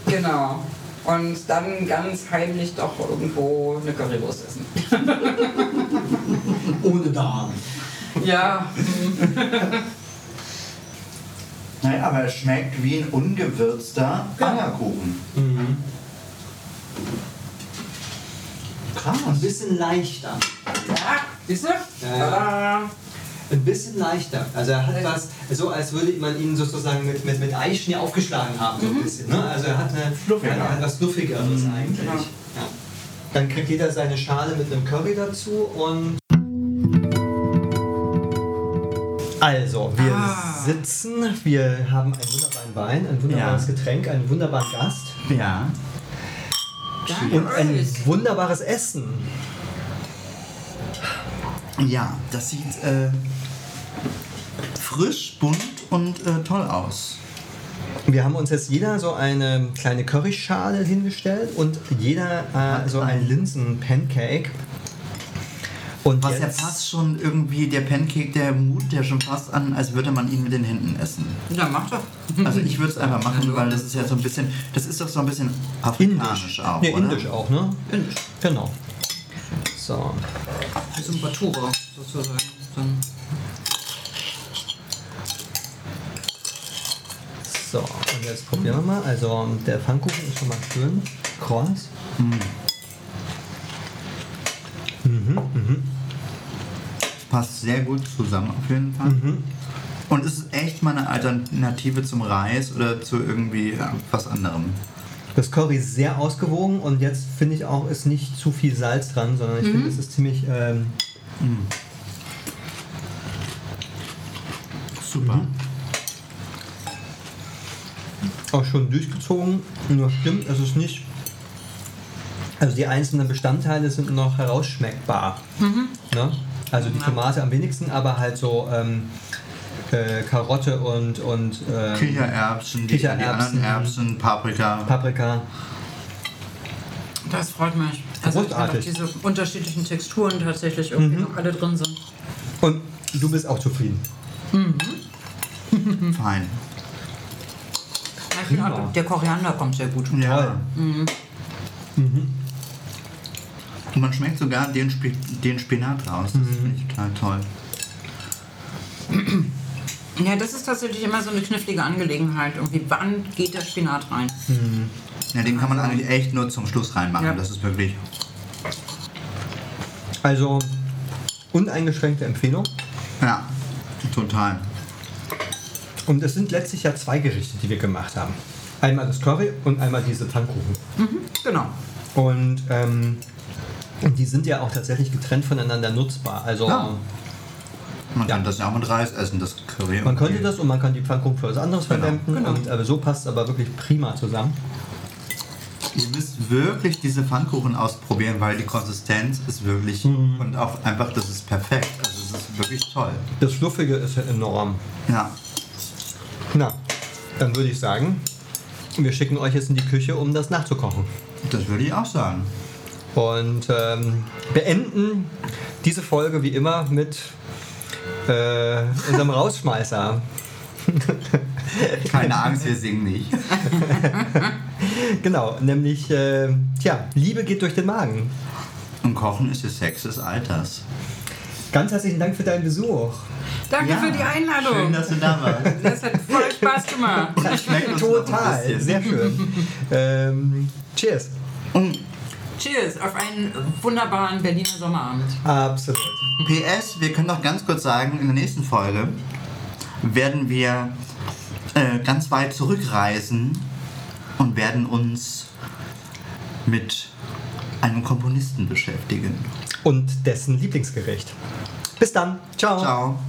Genau. Und dann ganz heimlich doch irgendwo eine Currywurst essen. Ohne Darm. Ja, Nein, aber es schmeckt wie ein ungewürzter Eierkuchen. Mhm. Krass. Ein bisschen leichter. ja siehst du? Ja. Tada. Ein bisschen leichter. Also er hat was, so als würde man ihn sozusagen mit, mit, mit Eischnee aufgeschlagen haben, so ein bisschen. Ne? Also er hat, eine, Fluffiger. er hat was Fluffigeres eigentlich. genau. Ja. Dann kriegt jeder seine Schale mit einem Curry dazu und. Also, wir Ah. sitzen, wir haben einen wunderbaren Wein, ein wunderbares Ja. Getränk, einen wunderbaren Gast Ja. Und ein wunderbares Essen. Ja, das sieht äh, frisch, bunt und äh, toll aus. Wir haben uns jetzt jeder so eine kleine Curryschale hingestellt und jeder äh, so ein Linsen-Pancake. Und Was ja fast schon irgendwie, der Pancake, der mutet ja schon fast an, als würde man ihn mit den Händen essen. Ja, mach doch. Also ich würde es einfach machen, weil das ist ja so ein bisschen, das ist doch so ein bisschen afrikanisch indisch auch, oder? indisch auch, ne? Indisch. Genau. So. Wie so ein Batura sozusagen. Dann So, und jetzt probieren wir mal. Also der Pfannkuchen ist schon mal schön kross. Passt sehr gut zusammen auf jeden Fall. Mhm. Und es ist echt mal eine Alternative zum Reis oder zu irgendwie ja, was anderem. Das Curry ist sehr ausgewogen und jetzt finde ich auch, ist nicht zu viel Salz dran, sondern ich finde, es ist ziemlich ähm, Super. auch schon durchgezogen. Nur stimmt, es ist nicht. Also die einzelnen Bestandteile sind noch herausschmeckbar. Ne? Also die Tomate am wenigsten, aber halt so ähm, äh, Karotte und, und ähm, Kichererbsen, die, die Kichererbsen. anderen Erbsen, Paprika. Paprika. Das freut mich. Also Großartig. diese unterschiedlichen Texturen tatsächlich irgendwie noch alle drin sind. Und du bist auch zufrieden. Fein. Ich finde auch, Der Koriander kommt sehr gut. Ja. Toll. Und man schmeckt sogar den, Spi den Spinat raus. Das finde ich total toll. Ja, das ist tatsächlich immer so eine knifflige Angelegenheit. Irgendwie, wann geht der Spinat rein? Ja, den kann man eigentlich echt nur zum Schluss reinmachen. Ja. Das ist wirklich. Also uneingeschränkte Empfehlung. Ja, total. Und es sind letztlich ja zwei Gerichte, die wir gemacht haben. Einmal das Curry und einmal diese Pfannkuchen. Genau. Und ähm, und die sind ja auch tatsächlich getrennt voneinander nutzbar. Also Ja. Man kann das ja auch mit Reis essen, das Curry. man könnte das und man kann die Pfannkuchen für was anderes Genau, verwenden. genau. Und aber so passt es aber wirklich prima zusammen. Ihr müsst wirklich diese Pfannkuchen ausprobieren, weil die Konsistenz ist wirklich und auch einfach, das ist perfekt. Also es ist wirklich toll. Das Fluffige ist ja enorm. Ja. Na, dann würde ich sagen, wir schicken euch jetzt in die Küche, um das nachzukochen. Das würde ich auch sagen. Und ähm, beenden diese Folge wie immer mit äh, unserem Rausschmeißer. Keine Angst, wir singen nicht. Genau, nämlich, äh, tja, Liebe geht durch den Magen. Und Kochen ist der Sex des Alters. Ganz herzlichen Dank für deinen Besuch. Danke für die Einladung. Schön, dass du da warst. das hat voll Spaß gemacht. Das schmeckt Total, sehr schön. ähm, cheers. Cheers auf einen wunderbaren Berliner Sommerabend. Absolut. PS, wir können noch ganz kurz sagen, in der nächsten Folge werden wir äh, ganz weit zurückreisen und werden uns mit einem Komponisten beschäftigen. Und dessen Lieblingsgericht. Bis dann. Ciao. Ciao.